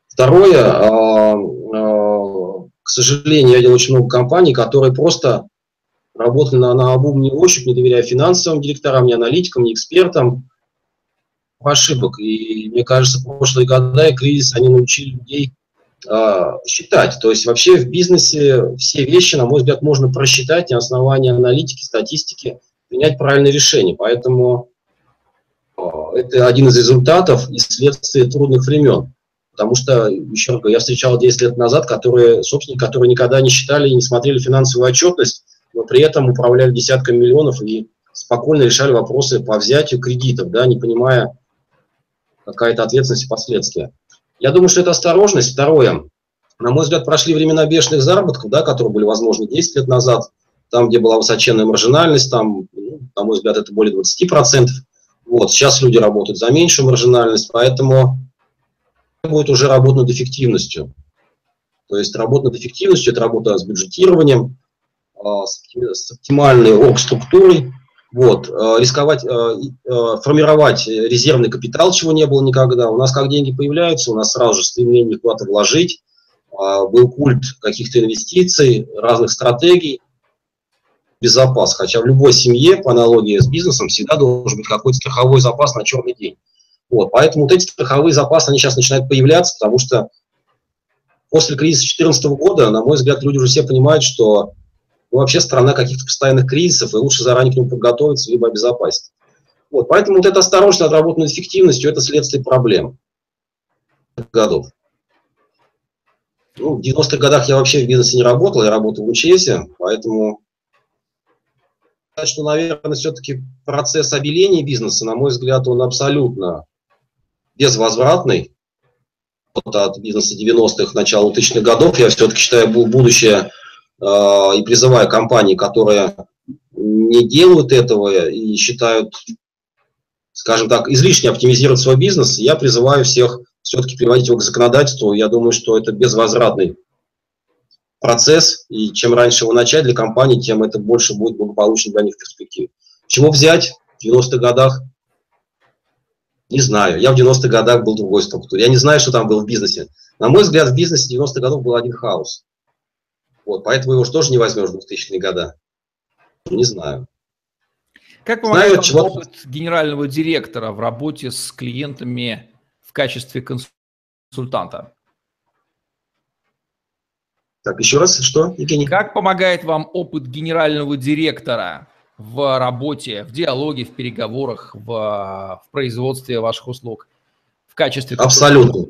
Второе, а, а, к сожалению, я видел очень много компаний, которые просто работали на, на обум, не ощупь, не доверяя финансовым директорам, ни аналитикам, ни экспертам, ошибок. И мне кажется, прошлые года и кризис, они научили людей э, считать. То есть вообще в бизнесе все вещи, на мой взгляд, можно просчитать на основании аналитики, статистики, принять правильное решение. Поэтому это один из результатов и следствия трудных времен. Потому что, еще раз говорю, я встречал 10 лет назад, которые, собственники, которые никогда не считали и не смотрели финансовую отчетность, но при этом управляли десятками миллионов и спокойно решали вопросы по взятию кредитов, да, не понимая какая-то ответственность и последствия. Я думаю, что это осторожность. Второе, на мой взгляд, прошли времена бешеных заработков, да, которые были возможны 10 лет назад, там, где была высоченная маржинальность, там, ну, на мой взгляд, это более 20%. Вот, сейчас люди работают за меньшую маржинальность, поэтому будет уже работа над эффективностью. То есть работа над эффективностью – это работа с бюджетированием, а, с оптимальной орг-структурой, вот, а, рисковать, а, формировать резервный капитал, чего не было никогда. У нас как деньги появляются, у нас сразу же стремление куда-то вложить, был культ каких-то инвестиций, разных стратегий, безопас. Хотя в любой семье, по аналогии с бизнесом, всегда должен быть какой-то страховой запас на черный день. Вот, поэтому вот эти страховые запасы, они сейчас начинают появляться, потому что после кризиса 2014 года, на мой взгляд, люди уже все понимают, что ну, вообще страна каких-то постоянных кризисов, и лучше заранее к ним подготовиться, либо обезопасить. Вот, поэтому вот эта осторожность, отработанная эффективностью – это следствие проблем годов. Ну, в 90-х годах я вообще в бизнесе не работал, я работал в УЧСе, поэтому что, наверное, все-таки процесс обеления бизнеса, на мой взгляд, он абсолютно безвозвратный. Вот от бизнеса 90-х, начала 2000-х годов я все-таки считаю будущее э, и призываю компании, которые не делают этого и считают, скажем так, излишне оптимизировать свой бизнес, я призываю всех все-таки приводить его к законодательству. Я думаю, что это безвозвратный процесс, и чем раньше его начать для компании, тем это больше будет благополучно для них в перспективе. Чего взять в 90-х годах? Не знаю. Я в 90-х годах был в другой структуре. Я не знаю, что там было в бизнесе. На мой взгляд, в бизнесе 90-х годов был один хаос. Вот, поэтому его же тоже не возьмешь в 2000-е годы. Не знаю. Как помогает знаю, чего... опыт генерального директора в работе с клиентами в качестве консультанта? Так, еще раз, что, Евгений? Как помогает вам опыт генерального директора в работе, в диалоге, в переговорах, в, в производстве ваших услуг в качестве... Абсолютно.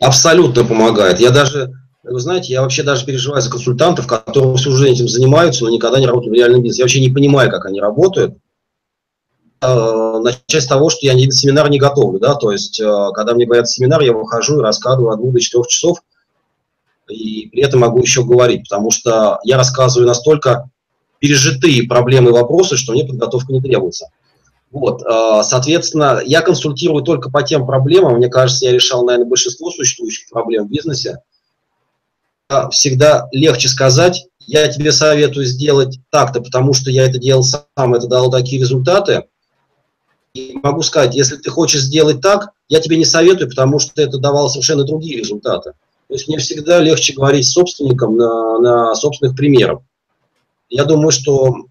Абсолютно помогает. Я даже, вы знаете, я вообще даже переживаю за консультантов, которые всю жизнь этим занимаются, но никогда не работают в реальном бизнесе. Я вообще не понимаю, как они работают. А, начать с того, что я семинар не готовлю, да, то есть, а, когда мне говорят семинар, я выхожу и рассказываю от 2 до 4 часов, и при этом могу еще говорить, потому что я рассказываю настолько пережитые проблемы и вопросы, что мне подготовка не требуется. Вот, а, соответственно, я консультирую только по тем проблемам, мне кажется, я решал, наверное, большинство существующих проблем в бизнесе. Всегда легче сказать, я тебе советую сделать так-то, потому что я это делал сам, это дало такие результаты. И могу сказать, если ты хочешь сделать так, я тебе не советую, потому что это давало совершенно другие результаты. То есть мне всегда легче говорить с собственником на, на собственных примерах. Я думаю, что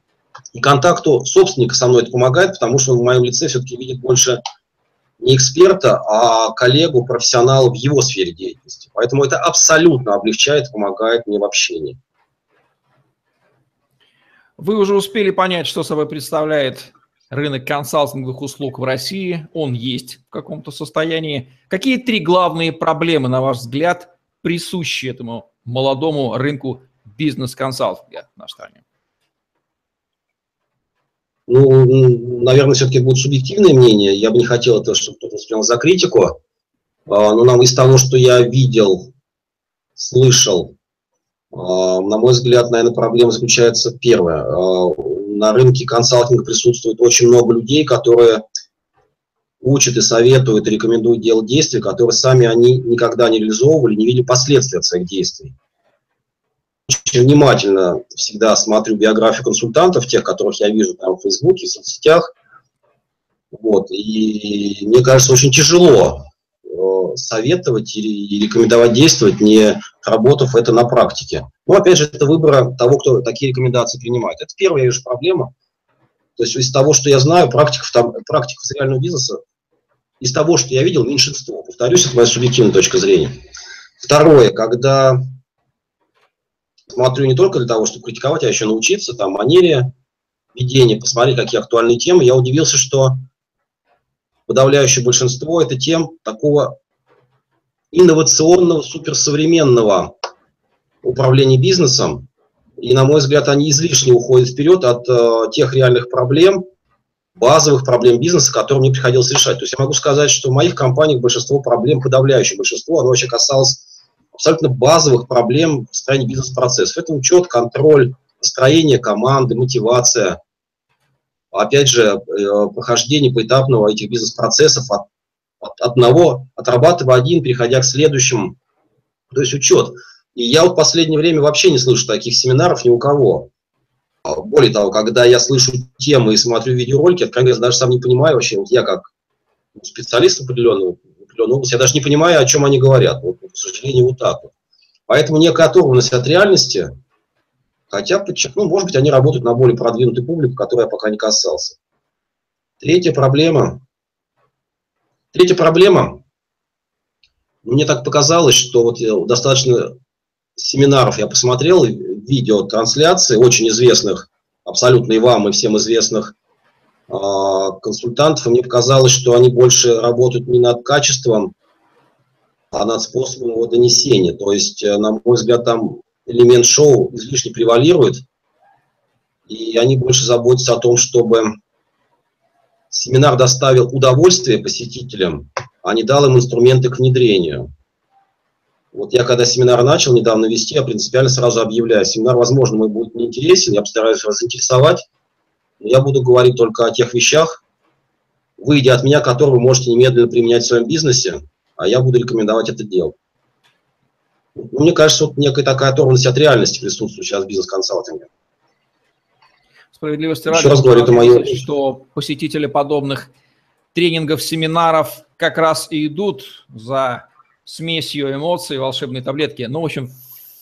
контакту собственника со мной это помогает, потому что он в моем лице все-таки видит больше не эксперта, а коллегу, профессионала в его сфере деятельности. Поэтому это абсолютно облегчает, помогает мне в общении. Вы уже успели понять, что собой представляет рынок консалтинговых услуг в России. Он есть в каком-то состоянии. Какие три главные проблемы, на ваш взгляд, присущи этому молодому рынку бизнес-консалтинга в нашей стране? Ну, наверное, все-таки будет субъективное мнение. Я бы не хотел это, чтобы кто-то воспринял за критику. А, но нам из того, что я видел, слышал, а, на мой взгляд, наверное, проблема заключается первая. А, на рынке консалтинга присутствует очень много людей, которые учат и советуют, и рекомендуют делать действия, которые сами они никогда не реализовывали, не видели последствий от своих действий. Очень внимательно всегда смотрю биографию консультантов, тех, которых я вижу там в Фейсбуке, в соцсетях. Вот. И мне кажется, очень тяжело э, советовать и рекомендовать действовать, не работав это на практике. Ну, опять же, это выбор того, кто такие рекомендации принимает. Это первая, вижу, проблема. То есть из того, что я знаю, практиков, там, практиков реального бизнеса, из того, что я видел, меньшинство. Повторюсь, это моя субъективная точка зрения. Второе, когда смотрю не только для того, чтобы критиковать, а еще научиться, там, манере ведения, посмотреть, какие актуальные темы, я удивился, что подавляющее большинство это тем такого инновационного, суперсовременного управления бизнесом, и, на мой взгляд, они излишне уходят вперед от э, тех реальных проблем, базовых проблем бизнеса, которые мне приходилось решать. То есть я могу сказать, что в моих компаниях большинство проблем, подавляющее большинство, оно вообще касалось абсолютно базовых проблем в строении бизнес-процессов. Это учет, контроль, построение команды, мотивация, опять же, э, прохождение поэтапного этих бизнес-процессов от, от одного, отрабатывая один, переходя к следующему. То есть учет. И я вот в последнее время вообще не слышу таких семинаров ни у кого. А, более того, когда я слышу темы и смотрю видеоролики, я, конечно, даже сам не понимаю вообще, вот я как специалист определенного, определенной области, я даже не понимаю, о чем они говорят. Вот, к сожалению, вот так вот. Поэтому некая оторванность от реальности, хотя, ну, может быть, они работают на более продвинутую публику, которой я пока не касался. Третья проблема. Третья проблема. Мне так показалось, что вот достаточно семинаров я посмотрел, видео трансляции очень известных, абсолютно и вам, и всем известных э, консультантов, и мне показалось, что они больше работают не над качеством а над способом его донесения. То есть, э, на мой взгляд, там элемент шоу излишне превалирует, и они больше заботятся о том, чтобы семинар доставил удовольствие посетителям, а не дал им инструменты к внедрению. Вот я когда семинар начал недавно вести, я принципиально сразу объявляю, семинар, возможно, мой будет неинтересен, я постараюсь вас заинтересовать, но я буду говорить только о тех вещах, выйдя от меня, которые вы можете немедленно применять в своем бизнесе, а я буду рекомендовать это делать. Ну, мне кажется, вот некая такая оторванность от реальности присутствует сейчас в бизнес-консалтинге. Справедливости ради, раз говорю, это мое... что посетители подобных тренингов, семинаров как раз и идут за смесью эмоций, волшебной таблетки. Ну, в общем,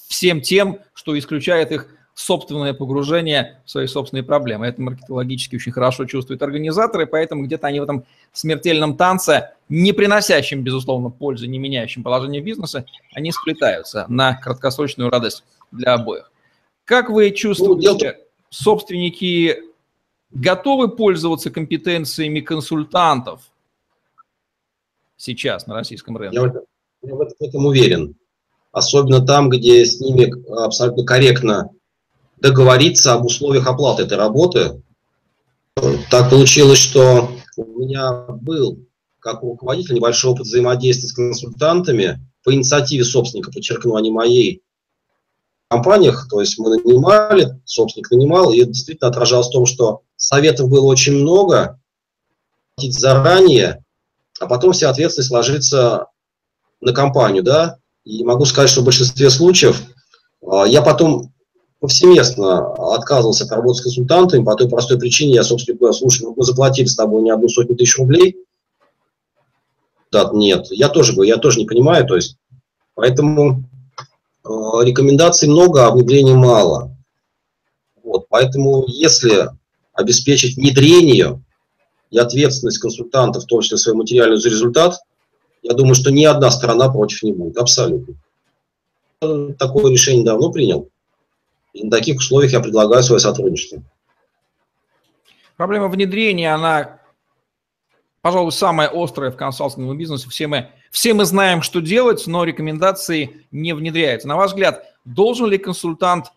всем тем, что исключает их собственное погружение в свои собственные проблемы. Это маркетологически очень хорошо чувствуют организаторы, поэтому где-то они в этом смертельном танце, не приносящем, безусловно, пользы, не меняющем положение бизнеса, они сплетаются на краткосрочную радость для обоих. Как вы чувствуете, собственники готовы пользоваться компетенциями консультантов сейчас на российском рынке? Я в этом уверен. Особенно там, где с ними абсолютно корректно договориться об условиях оплаты этой работы. Так получилось, что у меня был, как у руководителя, небольшой опыт взаимодействия с консультантами по инициативе собственника, подчеркну, а не моей компаниях, то есть мы нанимали, собственник нанимал, и это действительно отражалось в том, что советов было очень много, заранее, а потом вся ответственность ложится на компанию, да, и могу сказать, что в большинстве случаев а, я потом повсеместно отказывался от работы с консультантами по той простой причине, я, собственно, слушай, мы заплатили с тобой не одну сотню тысяч рублей. Да, нет, я тоже говорю, я тоже не понимаю, то есть, поэтому э, рекомендаций много, а внедрений мало. Вот, поэтому если обеспечить внедрение и ответственность консультанта, в том числе свой материальный результат – я думаю, что ни одна сторона против не будет, абсолютно. Такое решение давно принял. И на таких условиях я предлагаю свое сотрудничество. Проблема внедрения, она, пожалуй, самая острая в консалтинговом бизнесе. Все мы, все мы знаем, что делать, но рекомендации не внедряются. На ваш взгляд, должен ли консультант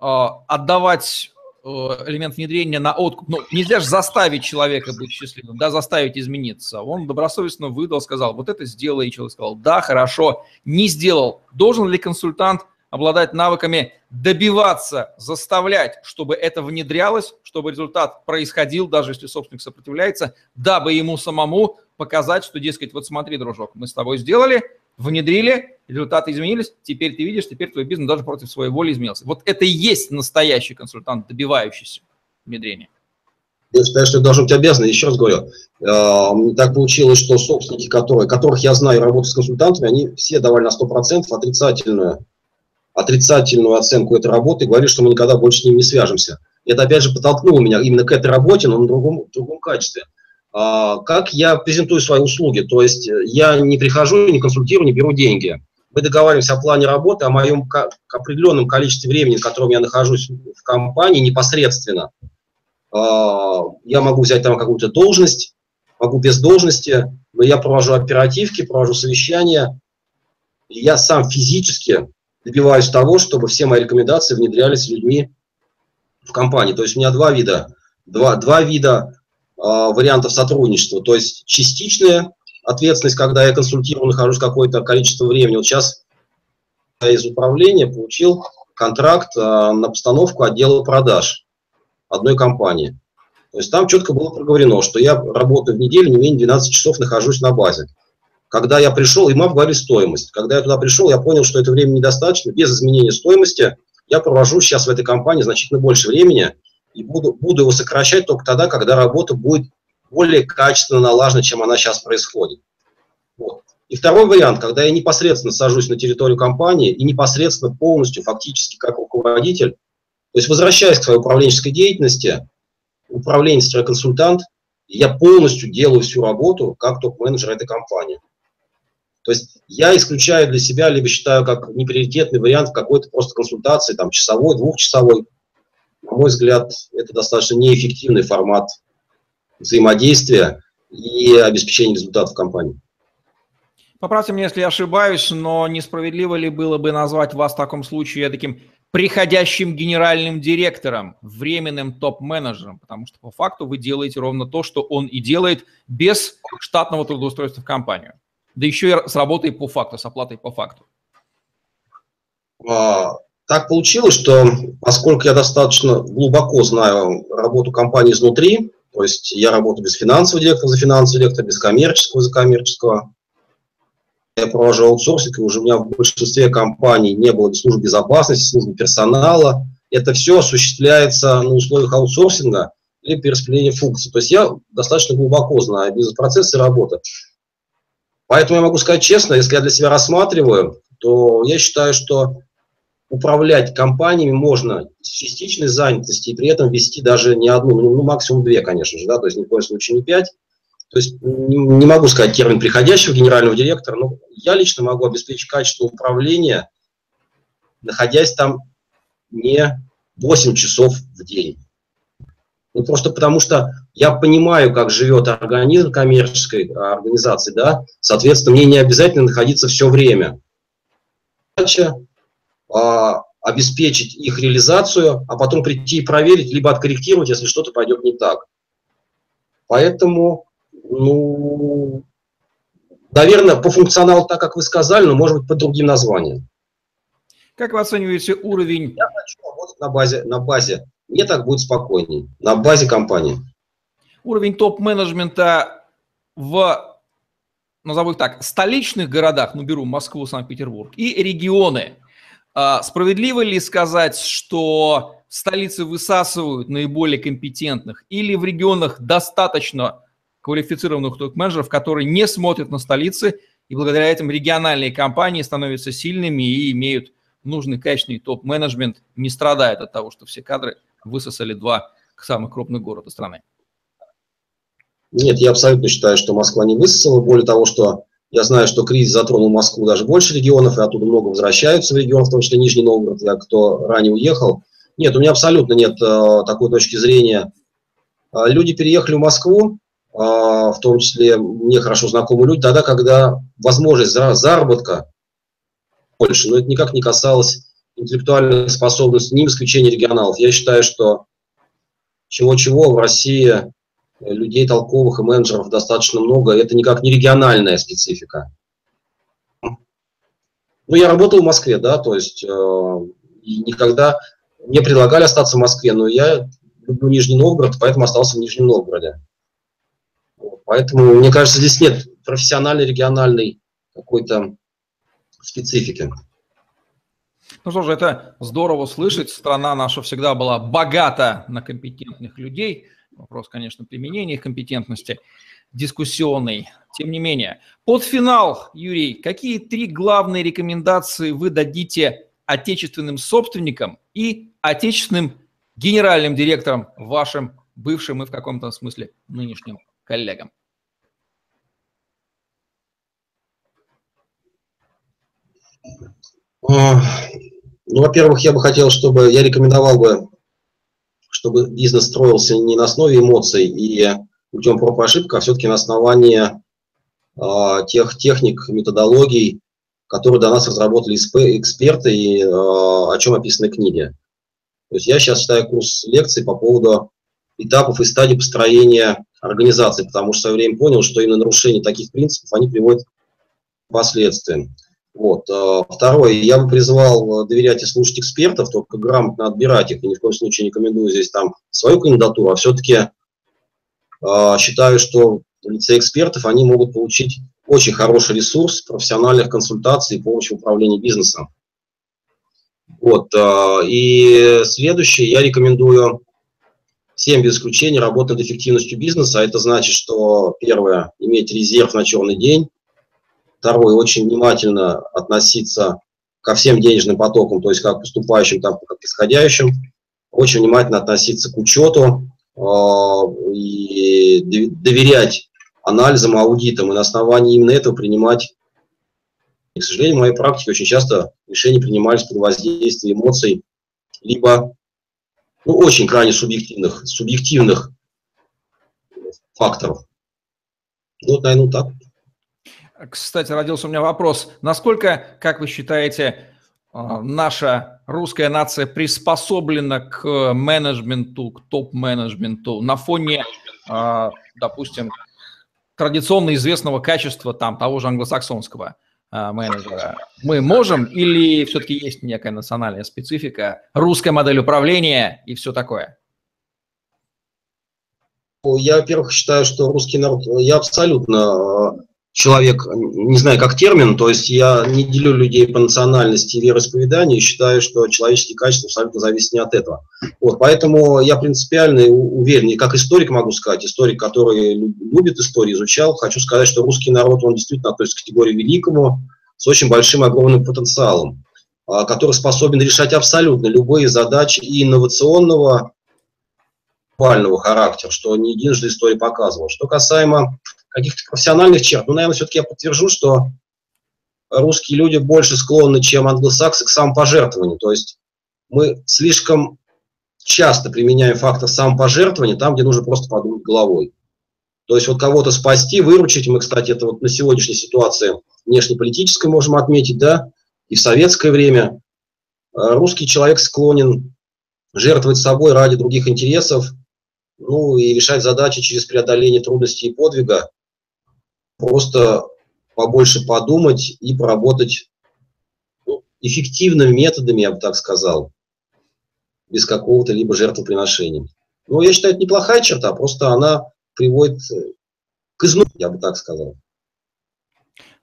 э, отдавать элемент внедрения на откуп. Ну, нельзя же заставить человека быть счастливым, да, заставить измениться. Он добросовестно выдал, сказал, вот это сделай, и человек сказал, да, хорошо, не сделал. Должен ли консультант обладать навыками добиваться, заставлять, чтобы это внедрялось, чтобы результат происходил, даже если собственник сопротивляется, дабы ему самому показать, что, дескать, вот смотри, дружок, мы с тобой сделали, внедрили, результаты изменились, теперь ты видишь, теперь твой бизнес даже против своей воли изменился. Вот это и есть настоящий консультант, добивающийся внедрения. Я считаю, что это должен быть обязан. Еще раз говорю, э, так получилось, что собственники, которые, которых я знаю работают с консультантами, они все давали на 100% отрицательную, отрицательную оценку этой работы и говорили, что мы никогда больше с ними не свяжемся. Это, опять же, подтолкнуло меня именно к этой работе, но на другом, другом качестве. А, как я презентую свои услуги. То есть э, я не прихожу, не консультирую, не беру деньги. Мы договариваемся о плане работы, о моем определенном количестве времени, в котором я нахожусь в компании непосредственно. А, я могу взять там какую-то должность, могу без должности, но я провожу оперативки, провожу совещания. И я сам физически добиваюсь того, чтобы все мои рекомендации внедрялись людьми в компании. То есть у меня два вида, два, два вида вариантов сотрудничества. То есть частичная ответственность, когда я консультирую, нахожусь какое-то количество времени. Вот сейчас я из управления получил контракт а, на постановку отдела продаж одной компании. То есть там четко было проговорено, что я работаю в неделю не менее 12 часов, нахожусь на базе. Когда я пришел, и мы обговорили стоимость. Когда я туда пришел, я понял, что это время недостаточно. Без изменения стоимости я провожу сейчас в этой компании значительно больше времени, и буду, буду его сокращать только тогда, когда работа будет более качественно налажена, чем она сейчас происходит. Вот. И второй вариант, когда я непосредственно сажусь на территорию компании и непосредственно полностью, фактически как руководитель, то есть возвращаясь к своей управленческой деятельности, управленец-консультант, я полностью делаю всю работу как топ-менеджер этой компании. То есть я исключаю для себя, либо считаю как неприоритетный вариант какой-то просто консультации, там, часовой, двухчасовой, на мой взгляд, это достаточно неэффективный формат взаимодействия и обеспечения результатов компании. Поправьте меня, если я ошибаюсь, но несправедливо ли было бы назвать вас в таком случае таким приходящим генеральным директором, временным топ-менеджером, потому что по факту вы делаете ровно то, что он и делает без штатного трудоустройства в компанию. Да еще и с работой по факту, с оплатой по факту. А, так получилось, что поскольку я достаточно глубоко знаю работу компании изнутри, то есть я работаю без финансового директора за финансовый директор, без коммерческого за коммерческого, я провожу аутсорсинг, и уже у меня в большинстве компаний не было службы безопасности, службы персонала. Это все осуществляется на условиях аутсорсинга или перераспределения функций. То есть я достаточно глубоко знаю бизнес-процесс и работу. Поэтому я могу сказать честно, если я для себя рассматриваю, то я считаю, что управлять компаниями можно с частичной занятости и при этом вести даже не одну, ну, ну максимум две, конечно же, да, то есть ни в коем случае не пять. То есть не могу сказать термин приходящего генерального директора, но я лично могу обеспечить качество управления, находясь там не 8 часов в день. Ну, просто потому что я понимаю, как живет организм коммерческой а, организации, да, соответственно, мне не обязательно находиться все время. Обеспечить их реализацию, а потом прийти и проверить, либо откорректировать, если что-то пойдет не так. Поэтому ну, наверное, по функционалу так, как вы сказали, но может быть под другим названием. Как вы оцениваете уровень? Я хочу работать на базе, на базе. Мне так будет спокойней. На базе компании. Уровень топ-менеджмента в, назову их так, столичных городах, ну, беру Москву, Санкт-Петербург, и регионы. А, справедливо ли сказать, что столицы высасывают наиболее компетентных или в регионах достаточно квалифицированных топ-менеджеров, которые не смотрят на столицы, и благодаря этому региональные компании становятся сильными и имеют нужный качественный топ-менеджмент, не страдают от того, что все кадры высосали два самых крупных города страны. Нет, я абсолютно считаю, что Москва не высосала. Более того, что я знаю, что кризис затронул Москву даже больше регионов, и оттуда много возвращаются в регион, в том числе Нижний Новгород, для кто ранее уехал. Нет, у меня абсолютно нет э, такой точки зрения. Э, люди переехали в Москву, а, в том числе мне хорошо знакомые люди, тогда, когда возможность заработка больше, но это никак не касалось интеллектуальных способностей, не исключение регионалов. Я считаю, что чего-чего в России людей толковых и менеджеров достаточно много, это никак не региональная специфика. Ну, я работал в Москве, да, то есть э, никогда мне предлагали остаться в Москве, но я люблю Нижний Новгород, поэтому остался в Нижнем Новгороде. Поэтому, мне кажется, здесь нет профессиональной, региональной какой-то специфики. Ну что же, это здорово слышать. Страна наша всегда была богата на компетентных людей. Вопрос, конечно, применения их компетентности дискуссионный. Тем не менее, под финал, Юрий, какие три главные рекомендации вы дадите отечественным собственникам и отечественным генеральным директорам вашим бывшим и в каком-то смысле нынешним коллегам? Ну, во-первых, я бы хотел, чтобы, я рекомендовал бы, чтобы бизнес строился не на основе эмоций и путем проб и ошибок, а все-таки на основании э, тех техник, методологий, которые до нас разработали эксперты и э, о чем описаны книги. То есть я сейчас читаю курс лекций по поводу этапов и стадий построения организации, потому что в свое время понял, что именно нарушение таких принципов, они приводят к последствиям. Вот. А, второе, я бы призвал э, доверять и слушать экспертов, только грамотно отбирать их, и ни в коем случае не рекомендую здесь там свою кандидатуру, а все-таки э, считаю, что в лице экспертов они могут получить очень хороший ресурс профессиональных консультаций и помощи в управлении бизнесом. Вот. Э, и следующее, я рекомендую всем без исключения работать над эффективностью бизнеса. Это значит, что первое, иметь резерв на черный день, Второе, очень внимательно относиться ко всем денежным потокам, то есть как поступающим, так и исходящим. Очень внимательно относиться к учету э, и доверять анализам, аудитам, и на основании именно этого принимать. И, к сожалению, в моей практике очень часто решения принимались под воздействием эмоций, либо ну, очень крайне субъективных, субъективных факторов. Вот, наверное, так. Кстати, родился у меня вопрос. Насколько, как вы считаете, а, наша русская нация приспособлена к менеджменту, к топ-менеджменту на фоне, а, допустим, традиционно известного качества там того же англосаксонского а, менеджера. Мы можем или все-таки есть некая национальная специфика, русская модель управления и все такое? Я, во-первых, считаю, что русский народ, я абсолютно человек, не знаю, как термин, то есть я не делю людей по национальности и вероисповеданию, считаю, что человеческие качества абсолютно зависят не от этого. Вот, поэтому я принципиально уверен, и как историк могу сказать, историк, который любит историю, изучал, хочу сказать, что русский народ, он действительно относится к категории великому, с очень большим, огромным потенциалом, а, который способен решать абсолютно любые задачи и инновационного, характера, что не единожды история показывала. Что касаемо каких-то профессиональных черт. Ну, наверное, все-таки я подтвержу, что русские люди больше склонны, чем англосаксы, к самопожертвованию. То есть мы слишком часто применяем фактор самопожертвования там, где нужно просто подумать головой. То есть вот кого-то спасти, выручить, мы, кстати, это вот на сегодняшней ситуации внешнеполитической можем отметить, да, и в советское время э, русский человек склонен жертвовать собой ради других интересов, ну и решать задачи через преодоление трудностей и подвига, просто побольше подумать и поработать ну, эффективными методами, я бы так сказал, без какого-то либо жертвоприношения. Ну, я считаю, это неплохая черта, просто она приводит к изнутри, я бы так сказал.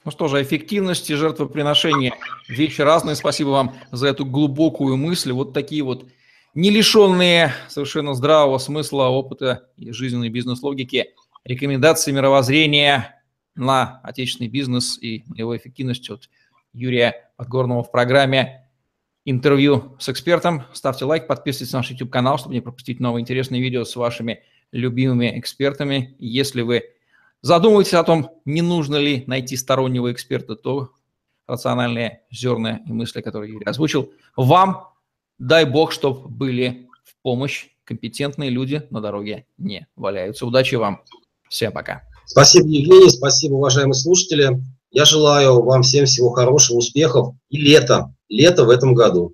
Ну что же, эффективность и жертвоприношение – вещи разные. Спасибо вам за эту глубокую мысль. Вот такие вот не лишенные совершенно здравого смысла, опыта и жизненной бизнес-логики рекомендации мировоззрения на отечественный бизнес и его эффективность от Юрия Подгорного в программе интервью с экспертом. Ставьте лайк, подписывайтесь на наш YouTube-канал, чтобы не пропустить новые интересные видео с вашими любимыми экспертами. Если вы задумываетесь о том, не нужно ли найти стороннего эксперта, то рациональные зерна и мысли, которые Юрий озвучил, вам, дай бог, чтобы были в помощь компетентные люди на дороге не валяются. Удачи вам. Всем пока. Спасибо, Евгений, спасибо, уважаемые слушатели. Я желаю вам всем всего хорошего, успехов и лета, лето в этом году.